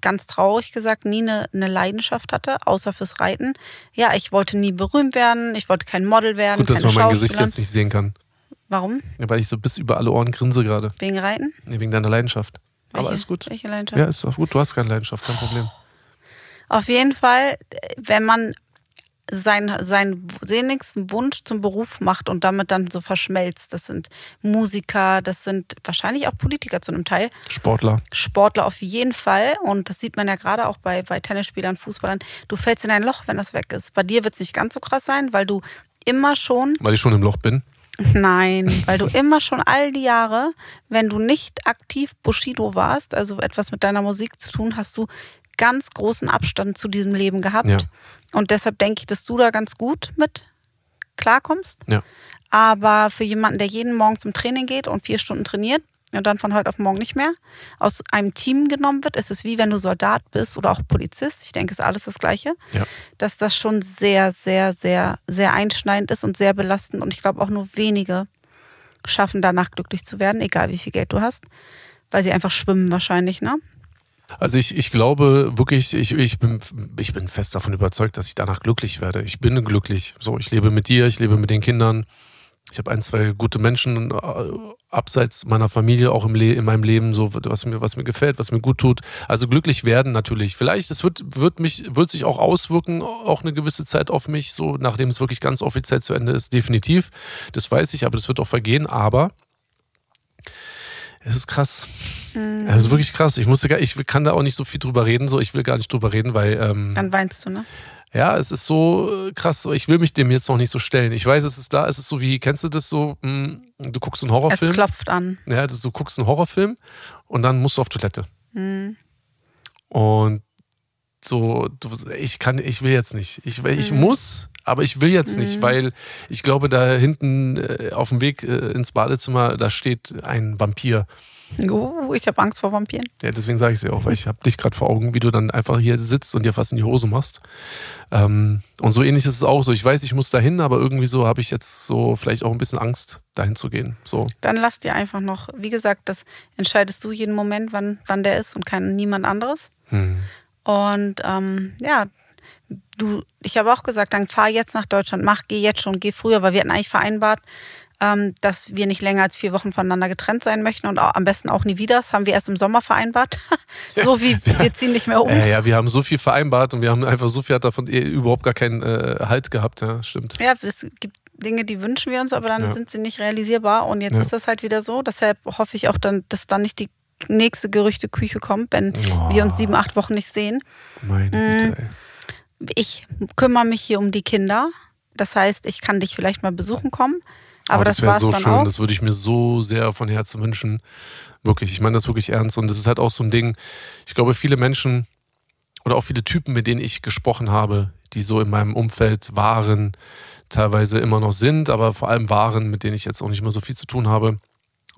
Speaker 2: ganz traurig gesagt nie eine, eine Leidenschaft hatte, außer fürs Reiten. Ja, ich wollte nie berühmt werden, ich wollte kein Model werden,
Speaker 1: Gut, dass man mein Gesicht jetzt nicht sehen kann.
Speaker 2: Warum?
Speaker 1: Ja, weil ich so bis über alle Ohren grinse gerade.
Speaker 2: Wegen Reiten?
Speaker 1: Nee, wegen deiner Leidenschaft. Aber
Speaker 2: Welche-
Speaker 1: ist gut.
Speaker 2: Welche Leidenschaft?
Speaker 1: Ja, ist doch gut. Du hast keine Leidenschaft, kein Problem.
Speaker 2: Auf jeden Fall, wenn man sein, seinen sehnlichsten Wunsch zum Beruf macht und damit dann so verschmelzt. Das sind Musiker, das sind wahrscheinlich auch Politiker zu einem Teil.
Speaker 1: Sportler.
Speaker 2: Sportler auf jeden Fall. Und das sieht man ja gerade auch bei, bei Tennisspielern, Fußballern. Du fällst in ein Loch, wenn das weg ist. Bei dir wird es nicht ganz so krass sein, weil du immer schon,
Speaker 1: Weil ich schon im Loch bin.
Speaker 2: nein, (laughs) weil du immer schon all die Jahre, wenn du nicht aktiv Bushido warst, also etwas mit deiner Musik zu tun, hast du ganz großen Abstand zu diesem Leben gehabt.
Speaker 1: Ja.
Speaker 2: Und deshalb denke ich, dass du da ganz gut mit klarkommst.
Speaker 1: Ja.
Speaker 2: Aber für jemanden, der jeden Morgen zum Training geht und vier Stunden trainiert und dann von heute auf morgen nicht mehr aus einem Team genommen wird, ist es wie wenn du Soldat bist oder auch Polizist. Ich denke, es ist alles das Gleiche.
Speaker 1: Ja.
Speaker 2: Dass das schon sehr, sehr, sehr, sehr einschneidend ist und sehr belastend. Und ich glaube, auch nur wenige schaffen danach glücklich zu werden, egal wie viel Geld du hast. Weil sie einfach schwimmen wahrscheinlich, ne?
Speaker 1: Also ich, ich glaube wirklich, ich, ich, bin, ich bin fest davon überzeugt, dass ich danach glücklich werde. Ich bin glücklich. So, ich lebe mit dir, ich lebe mit den Kindern. Ich habe ein, zwei gute Menschen äh, abseits meiner Familie auch im in meinem Leben, so was mir, was mir gefällt, was mir gut tut. Also glücklich werden natürlich. Vielleicht, es wird, wird mich, wird sich auch auswirken, auch eine gewisse Zeit auf mich, so nachdem es wirklich ganz offiziell zu Ende ist, definitiv. Das weiß ich, aber das wird auch vergehen. Aber es ist krass. Es ist wirklich krass. Ich musste gar, ich kann da auch nicht so viel drüber reden. So, ich will gar nicht drüber reden, weil ähm,
Speaker 2: Dann weinst du, ne?
Speaker 1: ja, es ist so äh, krass. Ich will mich dem jetzt noch nicht so stellen. Ich weiß, es ist da. Es ist so wie, kennst du das so? mh, Du guckst einen
Speaker 2: Es
Speaker 1: Horrorfilm.
Speaker 2: klopft an.
Speaker 1: Ja, du du guckst einen Horrorfilm und dann musst du auf Toilette.
Speaker 2: Mhm.
Speaker 1: Und so, ich kann, ich will jetzt nicht. Ich, will-
Speaker 2: Mhm.
Speaker 1: ich muss, aber ich will jetzt nicht, weil ich glaube, da hinten äh, auf dem Weg äh, ins Badezimmer, da steht ein Vampir.
Speaker 2: Uh, ich habe Angst vor Vampiren.
Speaker 1: Ja, deswegen sage ich es ja auch, weil ich habe dich gerade vor Augen, wie du dann einfach hier sitzt und dir fast in die Hose machst. Ähm, und so ähnlich ist es auch so. Ich weiß, ich muss dahin, aber irgendwie so habe ich jetzt so vielleicht auch ein bisschen Angst, dahin zu gehen. So.
Speaker 2: Dann lass dir einfach noch, wie gesagt, das entscheidest du jeden Moment, wann, wann der ist und kein niemand anderes.
Speaker 1: Hm.
Speaker 2: Und ähm, ja, du, ich habe auch gesagt, dann fahr jetzt nach Deutschland, mach, geh jetzt schon, geh früher, weil wir hatten eigentlich vereinbart, dass wir nicht länger als vier Wochen voneinander getrennt sein möchten und auch, am besten auch nie wieder. Das haben wir erst im Sommer vereinbart. (laughs) so wie wir ziehen nicht mehr um.
Speaker 1: Äh, ja, wir haben so viel vereinbart und wir haben einfach so viel hat davon überhaupt gar keinen äh, Halt gehabt. Ja, stimmt.
Speaker 2: Ja, es gibt Dinge, die wünschen wir uns, aber dann
Speaker 1: Ja.
Speaker 2: sind sie nicht realisierbar. Und jetzt
Speaker 1: Ja.
Speaker 2: ist das halt wieder so. Deshalb hoffe ich auch dann, dass dann nicht die nächste Gerüchteküche kommt, wenn
Speaker 1: Oh.
Speaker 2: wir uns sieben, acht Wochen nicht sehen.
Speaker 1: Meine
Speaker 2: Mhm.
Speaker 1: Güte, ey.
Speaker 2: Ich kümmere mich hier um die Kinder. Das heißt, ich kann dich vielleicht mal besuchen kommen. Aber
Speaker 1: Oh,
Speaker 2: das,
Speaker 1: das wäre so schön,
Speaker 2: auch.
Speaker 1: das würde ich mir so sehr von Herzen wünschen. Wirklich, ich meine das wirklich ernst. Und das ist halt auch so ein Ding. Ich glaube, viele Menschen oder auch viele Typen, mit denen ich gesprochen habe, die so in meinem Umfeld waren, teilweise immer noch sind, aber vor allem waren, mit denen ich jetzt auch nicht mehr so viel zu tun habe,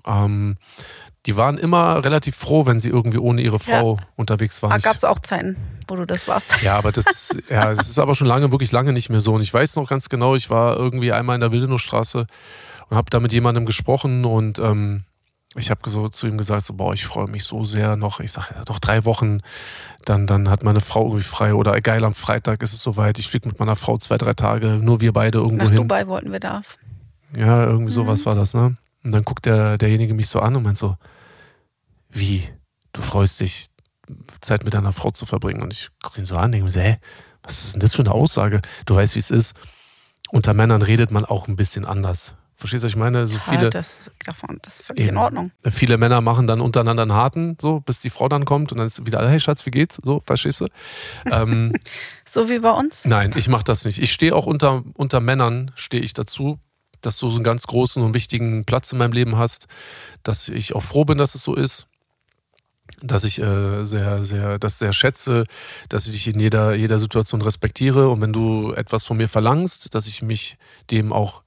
Speaker 1: ähm, die waren immer relativ froh, wenn sie irgendwie ohne ihre Frau unterwegs waren.
Speaker 2: Ah,
Speaker 1: Ich-
Speaker 2: Gab es auch Zeiten, wo du das warst.
Speaker 1: ja, aber das, ist- ja, (laughs) das ist aber schon lange, wirklich lange nicht mehr so. Und ich weiß noch ganz genau, ich war irgendwie einmal in der Wildenowstraße und habe da mit jemandem gesprochen und ähm, ich habe so zu ihm gesagt, so, boah, ich freue mich so sehr noch, ich sage, noch drei Wochen, dann, dann hat meine Frau irgendwie frei oder geil, am Freitag ist es soweit, ich fliege mit meiner Frau zwei, drei Tage, nur wir beide irgendwo
Speaker 2: Nach
Speaker 1: hin.
Speaker 2: Dubai wollten wir da.
Speaker 1: Ja, irgendwie sowas
Speaker 2: Mhm.
Speaker 1: war das, ne? Und dann guckt der, derjenige mich so an und meint so, wie? Du freust dich, Zeit mit deiner Frau zu verbringen. Und ich gucke ihn so an, denke mir so, hä, was ist denn das für eine Aussage? Du weißt, wie es ist. Unter Männern redet man auch ein bisschen anders. Verstehst du, was ich meine? So
Speaker 2: Ja,
Speaker 1: viele,
Speaker 2: das, davon, das ist völlig
Speaker 1: Eben.
Speaker 2: in Ordnung.
Speaker 1: viele Männer machen dann untereinander einen harten, so, bis die Frau dann kommt und dann ist wieder, hey Schatz, wie geht's? So, verstehst du? ähm, (laughs)
Speaker 2: So wie bei uns.
Speaker 1: Nein, ich mache das nicht. Ich stehe auch unter, unter Männern, stehe ich dazu, dass du so einen ganz großen und wichtigen Platz in meinem Leben hast, dass ich auch froh bin, dass es so ist. dass ich äh, sehr, sehr, das sehr schätze, dass ich dich in jeder, jeder Situation respektiere und wenn du etwas von mir verlangst, dass ich mich dem auch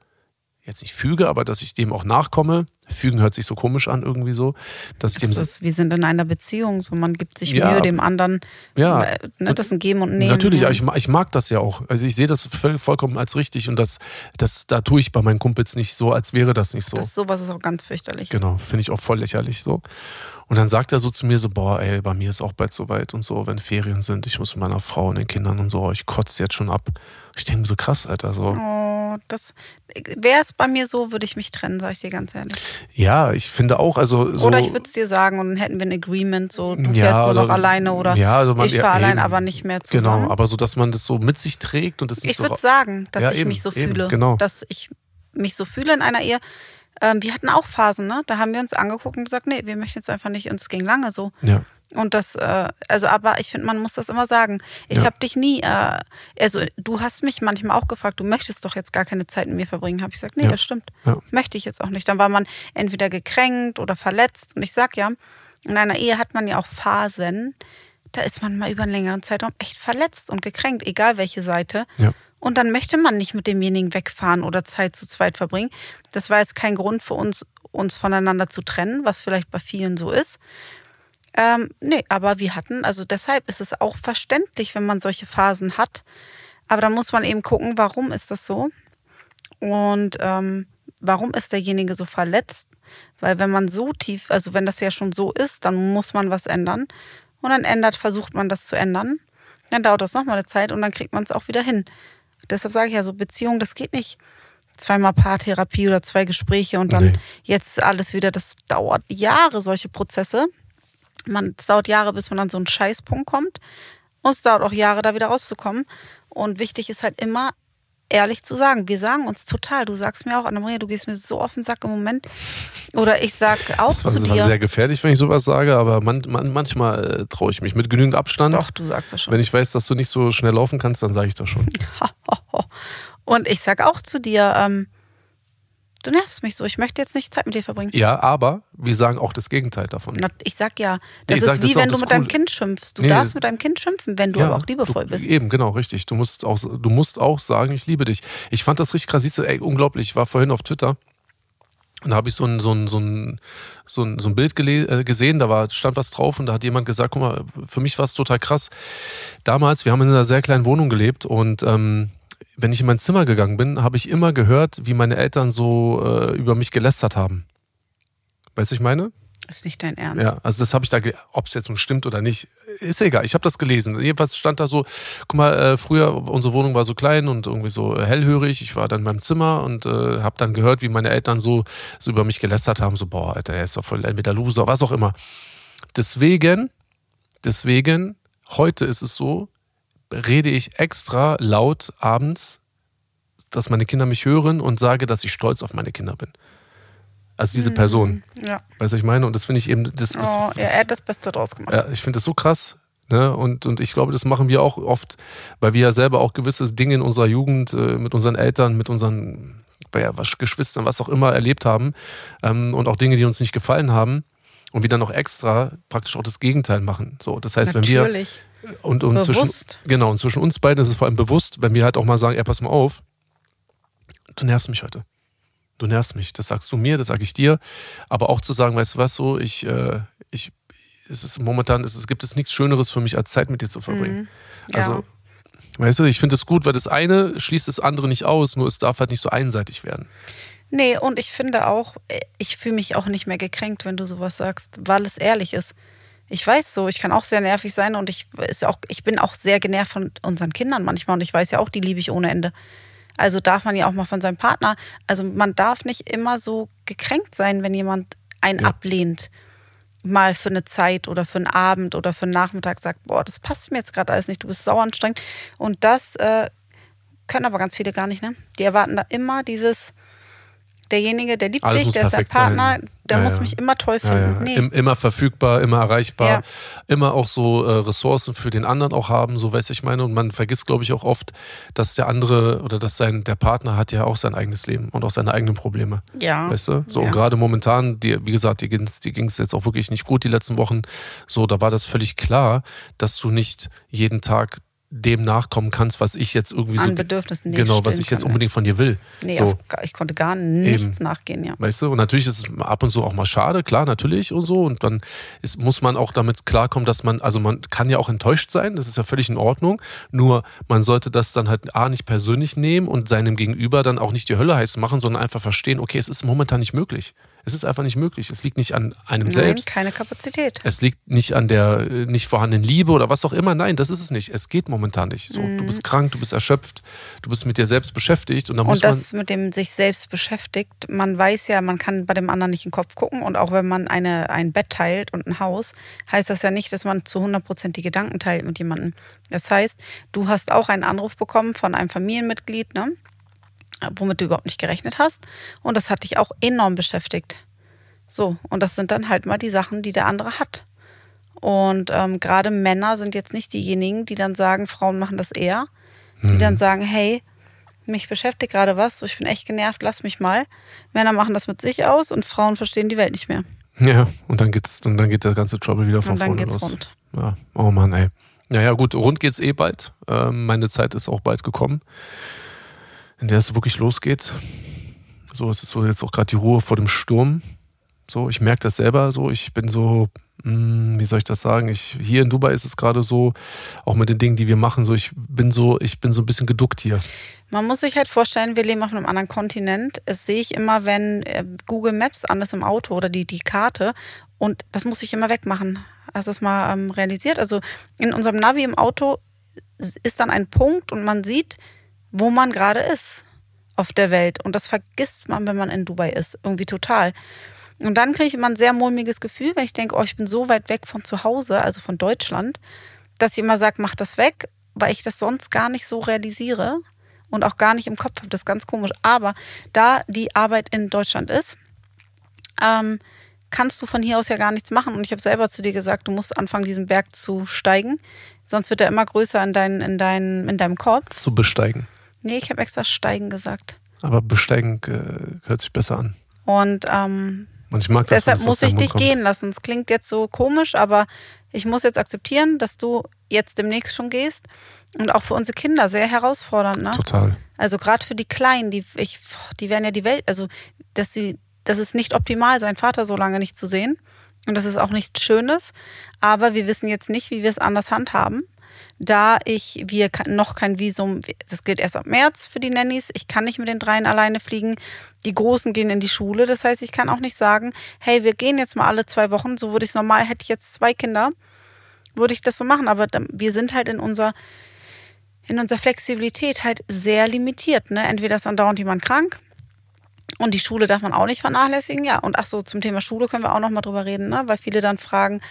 Speaker 1: jetzt nicht füge, aber dass ich dem auch nachkomme. Fügen hört sich so komisch an, irgendwie so. Dass ich dem
Speaker 2: das ist, wir sind in einer Beziehung, so man gibt sich ja, Mühe dem anderen.
Speaker 1: Ja.
Speaker 2: Äh, ne, das ist ein Geben und Nehmen.
Speaker 1: Natürlich, ja. ich, ich mag das ja auch. Also ich sehe das vollkommen als richtig und das, das, da tue ich bei meinen Kumpels nicht so, als wäre das nicht so.
Speaker 2: Das, sowas ist auch ganz fürchterlich.
Speaker 1: Genau, finde ich auch voll lächerlich so. Und dann sagt er so zu mir so, boah, ey, bei mir ist auch bald so weit und so, wenn Ferien sind, ich muss mit meiner Frau und den Kindern und so, ich kotze jetzt schon ab. Ich denke mir so krass, Alter, so.
Speaker 2: Oh, das wäre es bei mir so, würde ich mich trennen, sage ich dir ganz ehrlich.
Speaker 1: Ja, ich finde auch, also so
Speaker 2: Oder ich würde es dir sagen und dann hätten wir ein Agreement, so du ja, fährst nur noch alleine oder
Speaker 1: ja, also
Speaker 2: man, ich fahre ja, allein, aber nicht mehr zusammen.
Speaker 1: Genau, aber so, dass man das so mit sich trägt und das nicht
Speaker 2: ich
Speaker 1: so...
Speaker 2: Ich würde sagen, dass ich eben, mich so eben, fühle,
Speaker 1: genau.
Speaker 2: dass ich mich so fühle in einer Ehe. Ähm, wir hatten auch Phasen, ne? Da haben wir uns angeguckt und gesagt, nee, wir möchten jetzt einfach nicht, und es ging lange so.
Speaker 1: Ja.
Speaker 2: Und das, äh, also, aber ich finde, man muss das immer sagen. Ich ja. habe dich nie, äh, also du hast mich manchmal auch gefragt, du möchtest doch jetzt gar keine Zeit mit mir verbringen. Habe ich gesagt, nee, ja. das stimmt.
Speaker 1: Ja.
Speaker 2: Möchte ich jetzt auch nicht. Dann war man entweder gekränkt oder verletzt. Und ich sag ja, in einer Ehe hat man ja auch Phasen, da ist man mal über einen längeren Zeitraum echt verletzt und gekränkt, egal welche Seite.
Speaker 1: Ja.
Speaker 2: Und dann möchte man nicht mit demjenigen wegfahren oder Zeit zu zweit verbringen. Das war jetzt kein Grund für uns, uns voneinander zu trennen, was vielleicht bei vielen so ist. Ähm, nee, aber wir hatten, also deshalb ist es auch verständlich, wenn man solche Phasen hat. Aber dann muss man eben gucken, warum ist das so? Und ähm, warum ist derjenige so verletzt? Weil wenn man so tief, also wenn das ja schon so ist, dann muss man was ändern. Und dann ändert, versucht man das zu ändern. Dann dauert das nochmal eine Zeit und dann kriegt man es auch wieder hin. Deshalb sage ich ja so, Beziehung, das geht nicht zweimal Paartherapie oder zwei Gespräche und dann nee. jetzt alles wieder, das dauert Jahre, solche Prozesse. Man, es dauert Jahre, bis man an so einen Scheißpunkt kommt. Und es dauert auch Jahre, da wieder rauszukommen. Und wichtig ist halt immer, ehrlich zu sagen. Wir sagen uns total. Du sagst mir auch, Anna-Maria, du gehst mir so auf den Sack im Moment. Oder ich sag auch das war, zu dir. Das
Speaker 1: war sehr gefährlich, wenn ich sowas sage, aber man, man, manchmal äh, traue ich mich mit genügend Abstand.
Speaker 2: Doch, du sagst das schon.
Speaker 1: Wenn ich weiß, dass du nicht so schnell laufen kannst, dann sage ich das schon. (laughs)
Speaker 2: Und ich sag auch zu dir, ähm, du nervst mich so, ich möchte jetzt nicht Zeit mit dir verbringen.
Speaker 1: Ja, aber wir sagen auch das Gegenteil davon.
Speaker 2: Na, ich sag ja, das nee, ist sag, wie das wenn du mit deinem Kind schimpfst. Du nee, darfst mit deinem Kind schimpfen, wenn du ja, aber auch liebevoll
Speaker 1: du,
Speaker 2: bist.
Speaker 1: Eben, genau, richtig. Du musst, auch, du musst auch sagen, ich liebe dich. Ich fand das richtig krass, siehst du, ey, unglaublich. Ich war vorhin auf Twitter und da habe ich so ein, so ein, so ein, so ein, so ein Bild äh, gesehen, da war, stand was drauf und da hat jemand gesagt, guck mal, für mich war es total krass. Damals, wir haben in einer sehr kleinen Wohnung gelebt und ähm, wenn ich in mein Zimmer gegangen bin, habe ich immer gehört, wie meine Eltern so äh, über mich gelästert haben. Weißt du, ich meine?
Speaker 2: Ist nicht dein Ernst.
Speaker 1: Ja, also das habe ich da, ob es jetzt nun stimmt oder nicht, ist egal. Ich habe das gelesen. Jedenfalls stand da so, guck mal, äh, früher, unsere Wohnung war so klein und irgendwie so hellhörig. Ich war dann in meinem Zimmer und äh, habe dann gehört, wie meine Eltern so, so über mich gelästert haben. So, boah, Alter, er ist doch voll entweder Loser, was auch immer. Deswegen, deswegen, heute ist es so, rede ich extra laut abends, dass meine Kinder mich hören und sage, dass ich stolz auf meine Kinder bin. Also diese mhm. Person.
Speaker 2: Ja.
Speaker 1: Weißt du, ich meine? Und das finde ich eben. Das, das,
Speaker 2: oh, das, er hat das Beste draus gemacht.
Speaker 1: Ja, ich finde das so krass. Ne? Und, und ich glaube, das machen wir auch oft, weil wir ja selber auch gewisse Dinge in unserer Jugend äh, mit unseren Eltern, mit unseren ja, Geschwistern, was auch immer erlebt haben ähm, und auch Dinge, die uns nicht gefallen haben und wir dann noch extra praktisch auch das Gegenteil machen. So, das heißt,
Speaker 2: Natürlich.
Speaker 1: wenn wir und, und zwischen, genau, und zwischen uns beiden ist es vor allem bewusst, wenn wir halt auch mal sagen, ey, pass mal auf, du nervst mich heute. Du nervst mich. Das sagst du mir, das sage ich dir. Aber auch zu sagen, weißt du was, so, ich, äh, ich, es ist momentan, es, es gibt es nichts Schöneres für mich, als Zeit mit dir zu verbringen. Mhm. Ja. Also, weißt du, ich finde es gut, weil das eine schließt das andere nicht aus, nur es darf halt nicht so einseitig werden.
Speaker 2: Nee, und ich finde auch, ich fühle mich auch nicht mehr gekränkt, wenn du sowas sagst, weil es ehrlich ist ich weiß so, ich kann auch sehr nervig sein und ich, ist auch, ich bin auch sehr genervt von unseren Kindern manchmal und ich weiß ja auch, die liebe ich ohne Ende. Also darf man ja auch mal von seinem Partner, also man darf nicht immer so gekränkt sein, wenn jemand einen ja. ablehnt. Mal für eine Zeit oder für einen Abend oder für einen Nachmittag sagt, boah, das passt mir jetzt gerade alles nicht, du bist sauer anstrengend. Und das äh, können aber ganz viele gar nicht, ne? Die erwarten da immer dieses, derjenige, der liebt
Speaker 1: Alles
Speaker 2: dich, der ist dein Partner,
Speaker 1: sein.
Speaker 2: der
Speaker 1: Ja,
Speaker 2: muss
Speaker 1: ja.
Speaker 2: mich immer toll finden.
Speaker 1: ja.
Speaker 2: Nee.
Speaker 1: Im, immer verfügbar, immer erreichbar, immer auch so äh, Ressourcen für den anderen auch haben, so weiß ich meine. Und man vergisst, glaube ich, auch oft, dass der andere oder dass sein der Partner hat ja auch sein eigenes Leben und auch seine eigenen Probleme.
Speaker 2: ja.
Speaker 1: Weißt du? So, und gerade momentan, die, wie gesagt, dir ging die es jetzt auch wirklich nicht gut die letzten Wochen. So, da war das völlig klar, dass du nicht jeden Tag dem nachkommen kannst, was ich jetzt irgendwie
Speaker 2: An
Speaker 1: so.
Speaker 2: Bedürfnissen nicht
Speaker 1: Genau, was ich jetzt
Speaker 2: kann,
Speaker 1: unbedingt von dir will.
Speaker 2: Nee,
Speaker 1: so.
Speaker 2: auf, ich konnte gar nichts
Speaker 1: Eben.
Speaker 2: nachgehen, ja.
Speaker 1: Weißt du, und natürlich ist es ab und zu auch mal schade, klar, natürlich und so. Und dann ist, muss man auch damit klarkommen, dass man, also man kann ja auch enttäuscht sein, das ist ja völlig in Ordnung. Nur man sollte das dann halt A nicht persönlich nehmen und seinem Gegenüber dann auch nicht die Hölle heiß machen, sondern einfach verstehen, okay, es ist momentan nicht möglich. Es ist einfach nicht möglich. Es liegt nicht an einem
Speaker 2: Nein,
Speaker 1: selbst.
Speaker 2: keine Kapazität.
Speaker 1: Es liegt nicht an der äh, nicht vorhandenen Liebe oder was auch immer. Nein, das ist es nicht. Es geht momentan nicht. So, Du bist krank, du bist erschöpft, du bist mit dir selbst beschäftigt und dann muss
Speaker 2: Mhm. Und
Speaker 1: man.
Speaker 2: das mit dem sich selbst beschäftigt, man weiß ja, man kann bei dem anderen nicht in den Kopf gucken und auch wenn man eine, ein Bett teilt und ein Haus, heißt das ja nicht, dass man zu 100% die Gedanken teilt mit jemandem. Das heißt, du hast auch einen Anruf bekommen von einem Familienmitglied, ne? Womit du überhaupt nicht gerechnet hast und das hat dich auch enorm beschäftigt. So, und das sind dann halt mal die Sachen, die der andere hat. Und ähm, gerade Männer sind jetzt nicht diejenigen, die dann sagen, Frauen machen das eher, die dann sagen, hey, mich beschäftigt gerade was, so ich bin echt genervt, lass mich mal. Männer machen das mit sich aus und Frauen verstehen die Welt nicht mehr.
Speaker 1: Ja, und dann geht's, und dann geht der ganze Trouble wieder von
Speaker 2: Und dann
Speaker 1: vorne
Speaker 2: geht's
Speaker 1: los.
Speaker 2: rund.
Speaker 1: Ja, oh Mann, ey. Naja, gut, rund geht's eh bald. Ähm, meine Zeit ist auch bald gekommen, in der es wirklich losgeht. So, es ist so jetzt auch gerade die Ruhe vor dem Sturm. So, ich merke das selber so. Ich bin so, mh, wie soll ich das sagen? Ich, hier in Dubai ist es gerade so, auch mit den Dingen, die wir machen, so, ich bin so, ich bin so ein bisschen geduckt hier.
Speaker 2: Man muss sich halt vorstellen, wir leben auf einem anderen Kontinent. Das sehe ich immer, wenn äh, Google Maps an ist im Auto oder die, die Karte. Und das muss ich immer wegmachen. Hast du das mal ähm, realisiert? Also in unserem Navi im Auto ist dann ein Punkt und man sieht, wo man gerade ist auf der Welt. Und das vergisst man, wenn man in Dubai ist. Irgendwie total. Und dann kriege ich immer ein sehr mulmiges Gefühl, wenn ich denke, oh, ich bin so weit weg von zu Hause, also von Deutschland, dass ich immer sage, mach das weg, weil ich das sonst gar nicht so realisiere und auch gar nicht im Kopf habe. Das ist ganz komisch. Aber da die Arbeit in Deutschland ist, ähm, kannst du von hier aus ja gar nichts machen. Und ich habe selber zu dir gesagt, du musst anfangen, diesen Berg zu steigen. Sonst wird er immer größer in, dein, in, dein, in deinem Kopf.
Speaker 1: Zu besteigen.
Speaker 2: Nee, ich habe extra steigen gesagt.
Speaker 1: Aber besteigen äh, hört sich besser an.
Speaker 2: Und ähm,
Speaker 1: Und ich mag das,
Speaker 2: deshalb muss ich dich
Speaker 1: kommt.
Speaker 2: gehen lassen. Es klingt jetzt so komisch, aber ich muss jetzt akzeptieren, dass du jetzt demnächst schon gehst. Und auch für unsere Kinder sehr herausfordernd, ne?
Speaker 1: Total.
Speaker 2: Also gerade für die Kleinen, die, ich, die werden ja die Welt, also dass sie, das ist nicht optimal, seinen Vater so lange nicht zu sehen. Und das ist auch nichts Schönes. Aber wir wissen jetzt nicht, wie wir es anders handhaben. Da ich, wir noch kein Visum, das gilt erst ab März für die Nannies. Ich kann nicht mit den dreien alleine fliegen. Die Großen gehen in die Schule. Das heißt, ich kann auch nicht sagen, hey, wir gehen jetzt mal alle zwei Wochen. So würde ich es normal, hätte ich jetzt zwei Kinder, würde ich das so machen. Aber wir sind halt in unserer in unserer Flexibilität halt sehr limitiert. Ne? Entweder ist andauernd jemand krank und die Schule darf man auch nicht vernachlässigen. Ja, und ach so, zum Thema Schule können wir auch noch mal drüber reden, ne? weil viele dann fragen,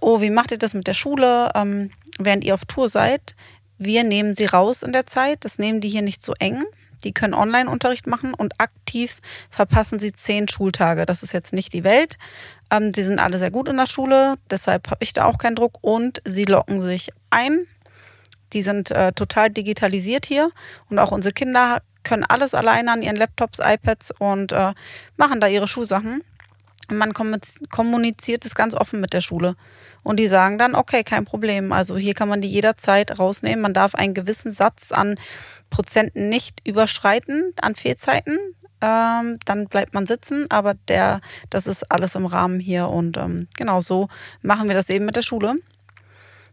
Speaker 2: oh, wie macht ihr das mit der Schule, ähm, während ihr auf Tour seid? Wir nehmen sie raus in der Zeit, das nehmen die hier nicht so eng. Die können Online-Unterricht machen und aktiv verpassen sie zehn Schultage. Das ist jetzt nicht die Welt. Ähm, die sind alle sehr gut in der Schule, deshalb habe ich da auch keinen Druck und sie locken sich ein. Die sind äh, total digitalisiert hier und auch unsere Kinder können alles alleine an ihren Laptops, iPads und äh, machen da ihre Schulsachen. Man kommuniz- kommuniziert es ganz offen mit der Schule. Und die sagen dann, okay, kein Problem. Also hier kann man die jederzeit rausnehmen. Man darf einen gewissen Satz an Prozenten nicht überschreiten, an Fehlzeiten. Ähm, dann bleibt man sitzen, aber der, das ist alles im Rahmen hier. Und ähm, genau so machen wir das eben mit der Schule.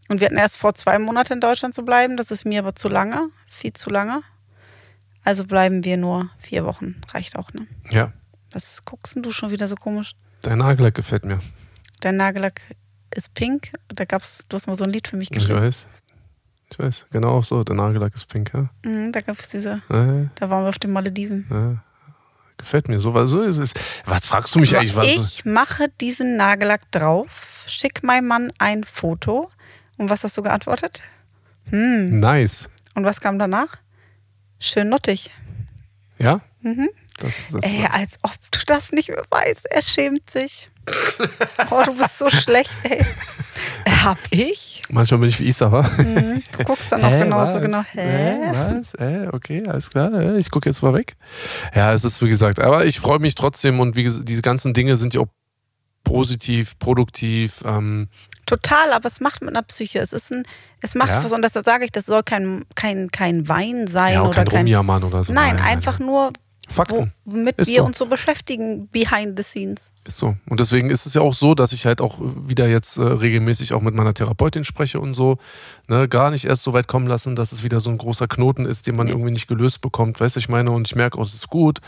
Speaker 2: Und wir hatten erst vor zwei Monaten in Deutschland zu bleiben. Das ist mir aber zu lange, viel zu lange. Also bleiben wir nur vier Wochen. Reicht auch, ne?
Speaker 1: Ja,
Speaker 2: Was guckst denn du schon wieder so komisch?
Speaker 1: dein Nagellack gefällt mir.
Speaker 2: Dein Nagellack ist pink. Da gab's, du hast mal so ein Lied für mich
Speaker 1: Ich
Speaker 2: geschrieben.
Speaker 1: weiß. Ich weiß. Genau auch so. Der Nagellack ist pink, ja.
Speaker 2: Mhm, da gab's diese,
Speaker 1: ja,
Speaker 2: da waren wir auf den Malediven.
Speaker 1: ja. Gefällt mir. So, weil so ist es. Was fragst du mich eigentlich? Was?
Speaker 2: Ich mache diesen Nagellack drauf, schick meinem Mann ein Foto. Und was hast du geantwortet? Hm.
Speaker 1: Nice.
Speaker 2: Und was kam danach? Schön nuttig.
Speaker 1: Ja?
Speaker 2: Mhm.
Speaker 1: Das, das
Speaker 2: Ey, als ob du das nicht mehr weißt. Er schämt sich. Oh, du bist so schlecht, ey. Hab ich?
Speaker 1: Manchmal bin ich wie Isa, wa?
Speaker 2: Mhm. Du guckst dann auch
Speaker 1: Hä,
Speaker 2: genauso
Speaker 1: was?
Speaker 2: genau. Hä?
Speaker 1: was? Hä? Okay, alles klar. Ich gucke jetzt mal weg. Ja, es ist wie gesagt, aber ich freue mich trotzdem und wie gesagt, diese ganzen Dinge sind ja auch positiv, produktiv. Ähm,
Speaker 2: Total, aber es macht mit einer Psyche. Es ist ein, es macht
Speaker 1: Ja.
Speaker 2: was und deshalb sage ich, das soll kein, kein, kein Wein sein
Speaker 1: ja,
Speaker 2: oder
Speaker 1: kein. Rumjammern oder so.
Speaker 2: Nein, einfach nur, wo,
Speaker 1: Fakten.
Speaker 2: womit
Speaker 1: Ist
Speaker 2: wir
Speaker 1: so.
Speaker 2: uns so beschäftigen behind the scenes.
Speaker 1: Ist so. Und deswegen ist es ja auch so, dass ich halt auch wieder jetzt äh, regelmäßig auch mit meiner Therapeutin spreche und so. Ne, gar nicht erst so weit kommen lassen, dass es wieder so ein großer Knoten ist, den man
Speaker 2: Nee.
Speaker 1: irgendwie nicht gelöst bekommt. Weißt du, ich meine, und ich merke, oh, es ist gut.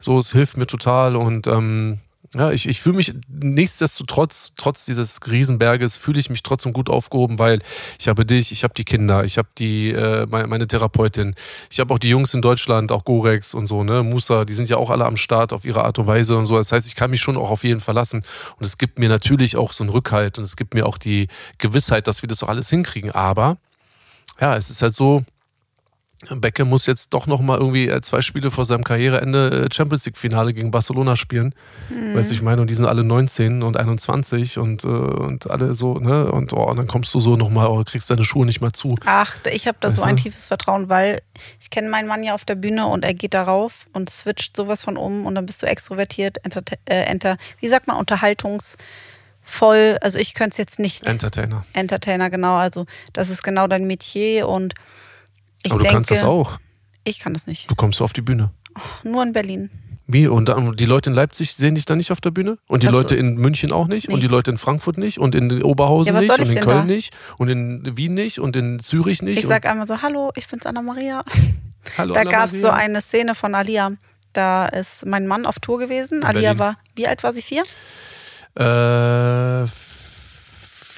Speaker 1: So, es hilft mir total und ähm, ja, ich, ich fühle mich nichtsdestotrotz, trotz dieses Riesenberges, fühle ich mich trotzdem gut aufgehoben, weil ich habe dich, ich habe die Kinder, ich habe die, äh, meine, Therapeutin, ich habe auch die Jungs in Deutschland, auch Gorex und so, ne, Musa, die sind ja auch alle am Start auf ihre Art und Weise und so. Das heißt, ich kann mich schon auch auf jeden verlassen. Und es gibt mir natürlich auch so einen Rückhalt und es gibt mir auch die Gewissheit, dass wir das auch alles hinkriegen. Aber ja, es ist halt so, Becke muss jetzt doch noch mal irgendwie äh, zwei Spiele vor seinem Karriereende äh, Champions League Finale gegen Barcelona spielen. Weißt du, ich meine, und die sind alle 19 und 21 und, äh, und alle so, ne? Und, oh, und dann kommst du so noch mal, oh, kriegst deine Schuhe nicht mehr zu.
Speaker 2: Ach, ich habe da so
Speaker 1: Weißt
Speaker 2: ein
Speaker 1: du?
Speaker 2: tiefes Vertrauen, weil ich kenne meinen Mann ja auf der Bühne und er geht darauf und switcht sowas von um und dann bist du extrovertiert, enter, äh, enter wie sagt man, unterhaltungsvoll. Also ich könnte es jetzt nicht.
Speaker 1: Entertainer.
Speaker 2: Entertainer, genau. Also das ist genau dein Metier und ich
Speaker 1: Aber du
Speaker 2: denke,
Speaker 1: kannst das auch.
Speaker 2: ich kann das nicht.
Speaker 1: Du kommst so auf die Bühne.
Speaker 2: Nur in Berlin.
Speaker 1: Wie? Und die Leute in Leipzig sehen dich dann nicht auf der Bühne? Und die
Speaker 2: so.
Speaker 1: Leute in München auch nicht? Und
Speaker 2: Nee.
Speaker 1: die Leute in Frankfurt nicht? Und in Oberhausen
Speaker 2: Ja,
Speaker 1: nicht? Und in Köln
Speaker 2: da?
Speaker 1: nicht? Und in Wien nicht? Und in Zürich nicht?
Speaker 2: Ich sag einmal so, hallo, ich bin's Anna-Maria.
Speaker 1: und, (laughs) Hallo,
Speaker 2: Da gab es so eine Szene von Alia. Da ist mein Mann auf Tour gewesen. Alia
Speaker 1: Berlin.
Speaker 2: war, wie alt war sie? Vier?
Speaker 1: Äh,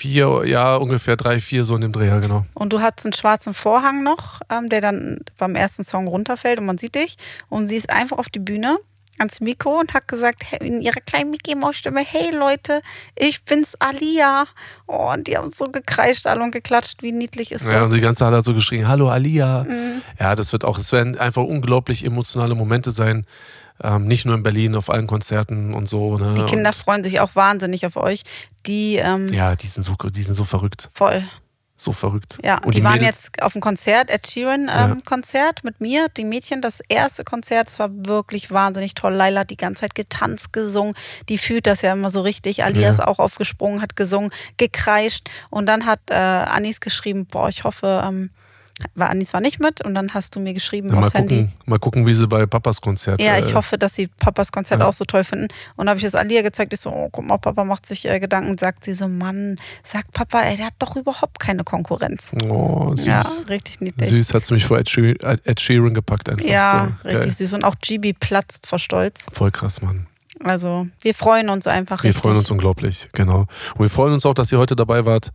Speaker 1: vier, ja, ungefähr drei, vier, so in dem Dreh, ja, genau.
Speaker 2: Und du hattest einen schwarzen Vorhang noch, ähm, der dann beim ersten Song runterfällt und man sieht dich. Und sie ist einfach auf die Bühne ans Mikro und hat gesagt, in ihrer kleinen Mickey Maus Stimme, hey Leute, ich bin's Alia. Oh, und die haben so gekreischt alle und geklatscht, wie niedlich ist
Speaker 1: Ja,
Speaker 2: das?
Speaker 1: und die ganze Halle hat so geschrien, hallo Alia.
Speaker 2: Mhm.
Speaker 1: Ja, das wird auch, es werden einfach unglaublich emotionale Momente sein. Ähm, nicht nur in Berlin, auf allen Konzerten und so. Ne?
Speaker 2: Die Kinder
Speaker 1: und,
Speaker 2: freuen sich auch wahnsinnig auf euch. Die ähm,
Speaker 1: ja, die sind, so, die sind so verrückt.
Speaker 2: voll.
Speaker 1: So verrückt.
Speaker 2: Ja,
Speaker 1: und
Speaker 2: die, waren
Speaker 1: Mädels-
Speaker 2: jetzt auf dem Konzert, Ed Sheeran
Speaker 1: Ja.
Speaker 2: ähm, Konzert mit mir, die Mädchen, das erste Konzert, das war wirklich wahnsinnig toll. Laila hat die ganze Zeit getanzt, gesungen, die fühlt das ja immer so richtig. Alia
Speaker 1: Ja.
Speaker 2: auch aufgesprungen, hat gesungen, gekreischt und dann hat äh, Anis geschrieben, boah, ich hoffe, ähm, war Anis war nicht mit und dann hast du mir geschrieben
Speaker 1: Ja, mal,
Speaker 2: aufs Handy.
Speaker 1: gucken, mal gucken, wie sie bei Papas Konzert.
Speaker 2: Ja,
Speaker 1: äh,
Speaker 2: ich hoffe, dass sie Papas Konzert
Speaker 1: Ja.
Speaker 2: auch so toll finden. Und habe ich das Alia gezeigt. Ich so, oh, guck mal, Papa macht sich äh, Gedanken. Sagt sie so, Mann, sagt Papa, ey, der hat doch überhaupt keine Konkurrenz.
Speaker 1: Oh, süß.
Speaker 2: Ja, richtig niedlich.
Speaker 1: Süß hat sie mich vor Ed Sheeran, Ed Sheeran gepackt einfach.
Speaker 2: Ja,
Speaker 1: so,
Speaker 2: richtig
Speaker 1: geil.
Speaker 2: süß. Und auch GB platzt vor Stolz.
Speaker 1: Voll krass, Mann.
Speaker 2: Also, wir freuen uns einfach
Speaker 1: Wir
Speaker 2: richtig.
Speaker 1: freuen uns unglaublich, genau. Und wir freuen uns auch, dass ihr heute dabei wart.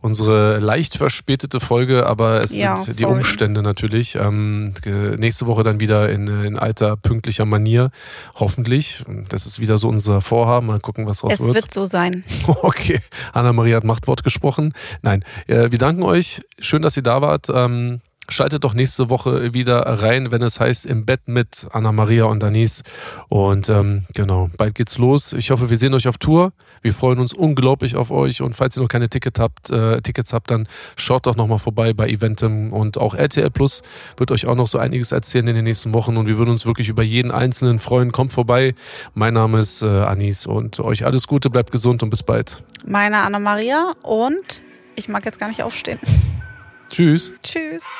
Speaker 1: Unsere leicht verspätete Folge, aber es
Speaker 2: Ja,
Speaker 1: sind die
Speaker 2: sorry.
Speaker 1: Umstände natürlich. Ähm, nächste Woche dann wieder in, in alter, pünktlicher Manier. Hoffentlich. Das ist wieder so unser Vorhaben. Mal gucken, was raus
Speaker 2: es wird so sein. (laughs)
Speaker 1: Okay, Anna-Maria hat Machtwort gesprochen. Nein, äh, wir danken euch. Schön, dass ihr da wart. Ähm, schaltet doch nächste Woche wieder rein, wenn es heißt Im Bett mit Anna-Maria und Anis. Und ähm, genau, bald geht's los. Ich hoffe, wir sehen euch auf Tour. Wir freuen uns unglaublich auf euch. Und falls ihr noch keine Ticket habt, äh, Tickets habt, dann schaut doch nochmal vorbei bei Eventim. Und auch RTL Plus wird euch auch noch so einiges erzählen in den nächsten Wochen. Und wir würden uns wirklich über jeden Einzelnen freuen. Kommt vorbei. Mein Name ist äh, Anis und euch alles Gute, bleibt gesund und bis bald.
Speaker 2: Meine Anna-Maria und ich mag jetzt gar nicht aufstehen.
Speaker 1: Tschüss.
Speaker 2: Tschüss.